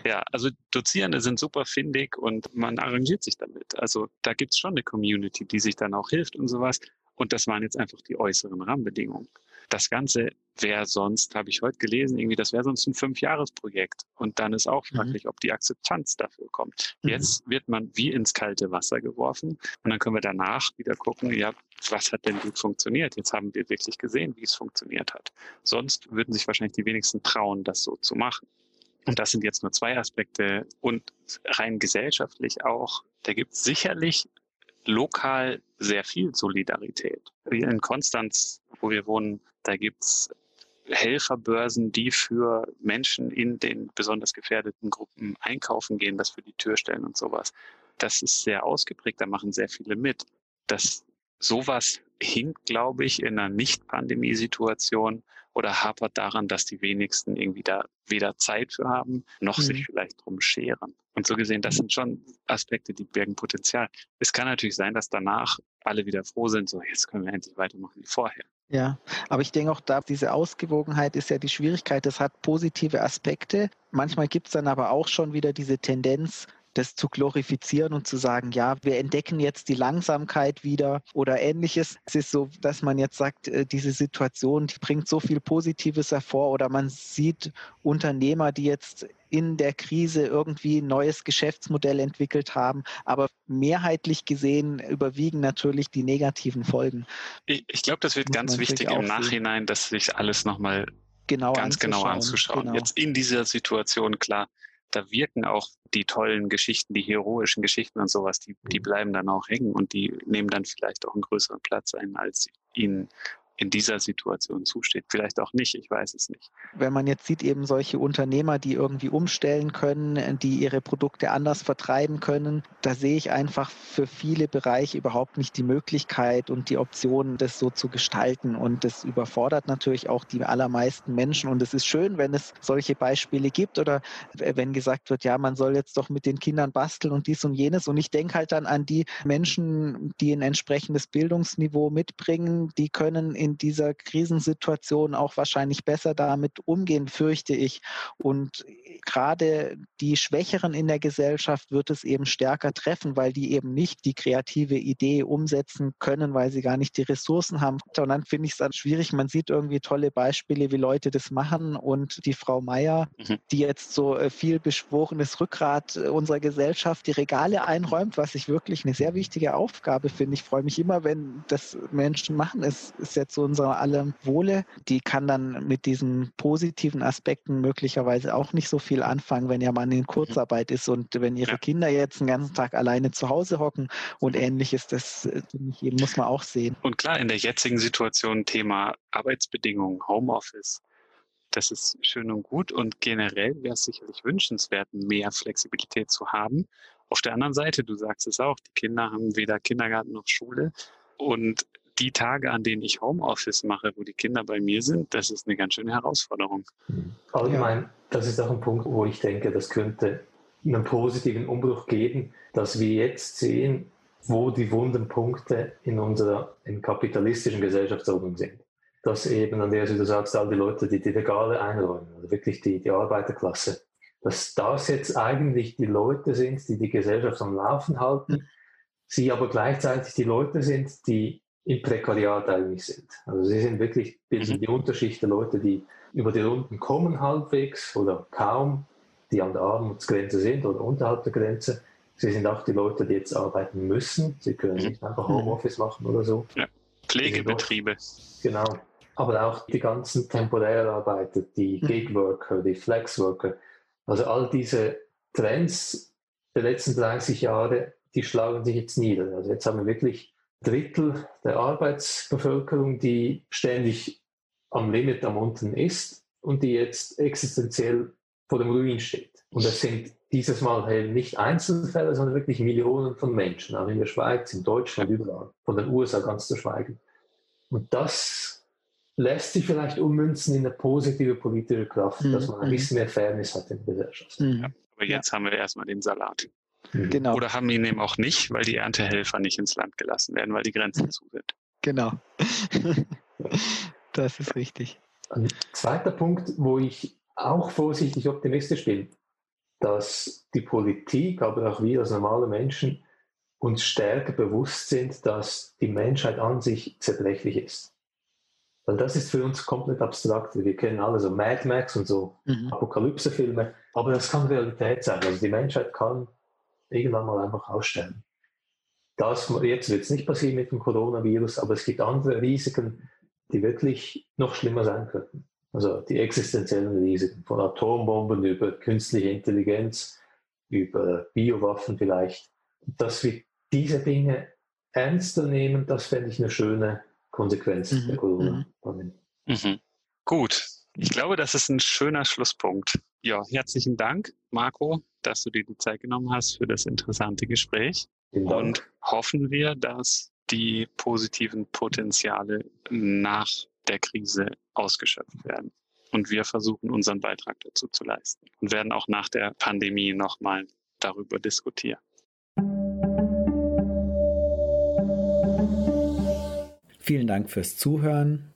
Ja, also Dozierende sind super findig und man arrangiert sich damit. Also da gibt es schon eine Community, die sich dann auch hilft und sowas. Und das waren jetzt einfach die äußeren Rahmenbedingungen. Das Ganze wäre sonst, habe ich heute gelesen, irgendwie, das wäre sonst ein Fünfjahresprojekt. Und dann ist auch mhm. fraglich, mhm. ob die Akzeptanz dafür kommt. Mhm. Jetzt wird man wie ins kalte Wasser geworfen und dann können wir danach wieder gucken, ja, was hat denn gut funktioniert? Jetzt haben wir wirklich gesehen, wie es funktioniert hat. Sonst würden sich wahrscheinlich die wenigsten trauen, das so zu machen. Und das sind jetzt nur zwei Aspekte und rein gesellschaftlich auch. Da gibt es sicherlich lokal sehr viel Solidarität. Wie in Konstanz, wo wir wohnen, da gibt's Helferbörsen, die für Menschen in den besonders gefährdeten Gruppen einkaufen gehen, das für die Tür stellen und sowas. Das ist sehr ausgeprägt, da machen sehr viele mit. Das sowas hinkt, glaube ich, in einer Nicht-Pandemie-Situation oder hapert daran, dass die wenigsten irgendwie da weder Zeit für haben, noch mhm. sich vielleicht drum scheren. Und so gesehen, das sind schon Aspekte, die birgen Potenzial. Es kann natürlich sein, dass danach alle wieder froh sind, so jetzt können wir endlich weitermachen wie vorher. Ja, aber ich denke auch da, diese Ausgewogenheit ist ja die Schwierigkeit. Das hat positive Aspekte. Manchmal gibt es dann aber auch schon wieder diese Tendenz, das zu glorifizieren und zu sagen, ja, wir entdecken jetzt die Langsamkeit wieder oder ähnliches. Es ist so, dass man jetzt sagt, äh, diese Situation, die bringt so viel Positives hervor oder man sieht Unternehmer, die jetzt in der Krise irgendwie ein neues Geschäftsmodell entwickelt haben. Aber mehrheitlich gesehen überwiegen natürlich die negativen Folgen. Ich, ich glaube, das wird Muss ganz wichtig im Nachhinein, dass sich alles nochmal genau ganz anzuschauen. genau anzuschauen. Genau. Jetzt in dieser Situation, klar, da wirken auch die tollen Geschichten, die heroischen Geschichten und sowas, die, die mhm. bleiben dann auch hängen und die nehmen dann vielleicht auch einen größeren Platz ein, als ihnen in dieser Situation zusteht. Vielleicht auch nicht, ich weiß es nicht. Wenn man jetzt sieht, eben solche Unternehmer, die irgendwie umstellen können, die ihre Produkte anders vertreiben können, da sehe ich einfach für viele Bereiche überhaupt nicht die Möglichkeit und die Option, das so zu gestalten. Und das überfordert natürlich auch die allermeisten Menschen. Und es ist schön, wenn es solche Beispiele gibt oder wenn gesagt wird, ja, man soll jetzt doch mit den Kindern basteln und dies und jenes. Und ich denke halt dann an die Menschen, die ein entsprechendes Bildungsniveau mitbringen, die können in dieser Krisensituation auch wahrscheinlich besser damit umgehen, fürchte ich. Und gerade die Schwächeren in der Gesellschaft wird es eben stärker treffen, weil die eben nicht die kreative Idee umsetzen können, weil sie gar nicht die Ressourcen haben. Und dann finde ich es dann schwierig. Man sieht irgendwie tolle Beispiele, wie Leute das machen. Und die Frau Meier, mhm. die jetzt so äh, viel beschworenes Rückgrat äh, unserer Gesellschaft die Regale einräumt, was ich wirklich eine sehr wichtige Aufgabe finde. Ich freue mich immer, wenn das Menschen machen. Es ist jetzt zu unserer allem Wohle. Die kann dann mit diesen positiven Aspekten möglicherweise auch nicht so viel anfangen, wenn ihr Mann in Kurzarbeit ist und wenn ihre ja. Kinder jetzt den ganzen Tag alleine zu Hause hocken und ähnliches, das äh, muss man auch sehen. Und klar, in der jetzigen Situation Thema Arbeitsbedingungen, Homeoffice, das ist schön und gut und generell wäre es sicherlich wünschenswert, mehr Flexibilität zu haben. Auf der anderen Seite, du sagst es auch, die Kinder haben weder Kindergarten noch Schule Und die Tage, an denen ich Homeoffice mache, wo die Kinder bei mir sind, das ist eine ganz schöne Herausforderung. Allgemein, das ist auch ein Punkt, wo ich denke, das könnte einen positiven Umbruch geben, dass wir jetzt sehen, wo die wunden Punkte in unserer in kapitalistischen Gesellschaftsordnung sind. Dass eben, an der du sagst, all die Leute, die die Regale einräumen, also wirklich die, die Arbeiterklasse, dass das jetzt eigentlich die Leute sind, die die Gesellschaft am Laufen halten, sie aber gleichzeitig die Leute sind, die im Prekariat eigentlich sind. Also sie sind wirklich bilden mhm. die Unterschicht der Leute, die über die Runden kommen halbwegs oder kaum, die an der Armutsgrenze sind oder unterhalb der Grenze Sie sind auch die Leute, die jetzt arbeiten müssen. Sie können mhm. nicht einfach Homeoffice machen oder so. Ja. Pflegebetriebe. Genau. Aber auch die ganzen Temporärarbeiter, die mhm. Gigworker, die Flexworker. Also all diese Trends der letzten 30 Jahre, die schlagen sich jetzt nieder. Also jetzt haben wir wirklich Drittel der Arbeitsbevölkerung, die ständig am Limit am unten ist und die jetzt existenziell vor dem Ruin steht. Und das sind dieses Mal eben nicht Einzelfälle, sondern wirklich Millionen von Menschen, auch in der Schweiz, in Deutschland, überall, von den USA ganz zu schweigen. Und das lässt sich vielleicht ummünzen in eine positive politische Kraft, mhm. dass man ein mhm. bisschen mehr Fairness hat in der Gesellschaft. Mhm. Ja, aber jetzt ja. haben wir erstmal den Salat. Mhm. Genau. Oder haben ihn eben auch nicht, weil die Erntehelfer nicht ins Land gelassen werden, weil die Grenzen zu sind. Genau. das ist richtig. Ein zweiter Punkt, wo ich auch vorsichtig optimistisch bin, dass die Politik, aber auch wir als normale Menschen uns stärker bewusst sind, dass die Menschheit an sich zerbrechlich ist. Weil das ist für uns komplett abstrakt. Wir kennen alle so Mad Max und so mhm. Apokalypse-Filme, aber das kann Realität sein. Also die Menschheit kann irgendwann mal einfach aussterben. Das jetzt wird es nicht passieren mit dem Coronavirus, aber es gibt andere Risiken, die wirklich noch schlimmer sein könnten. Also die existenziellen Risiken von Atombomben über künstliche Intelligenz, über Biowaffen vielleicht. Dass wir diese Dinge ernster nehmen, das fände ich eine schöne Konsequenz mhm. der Corona-Pandemie. Mhm. mhm. Gut, ich glaube, das ist ein schöner Schlusspunkt. Ja, herzlichen Dank, Marco, dass du dir die Zeit genommen hast für das interessante Gespräch. Und hoffen wir, dass die positiven Potenziale nach der Krise ausgeschöpft werden. Und wir versuchen unseren Beitrag dazu zu leisten und werden auch nach der Pandemie nochmal darüber diskutieren. Vielen Dank fürs Zuhören.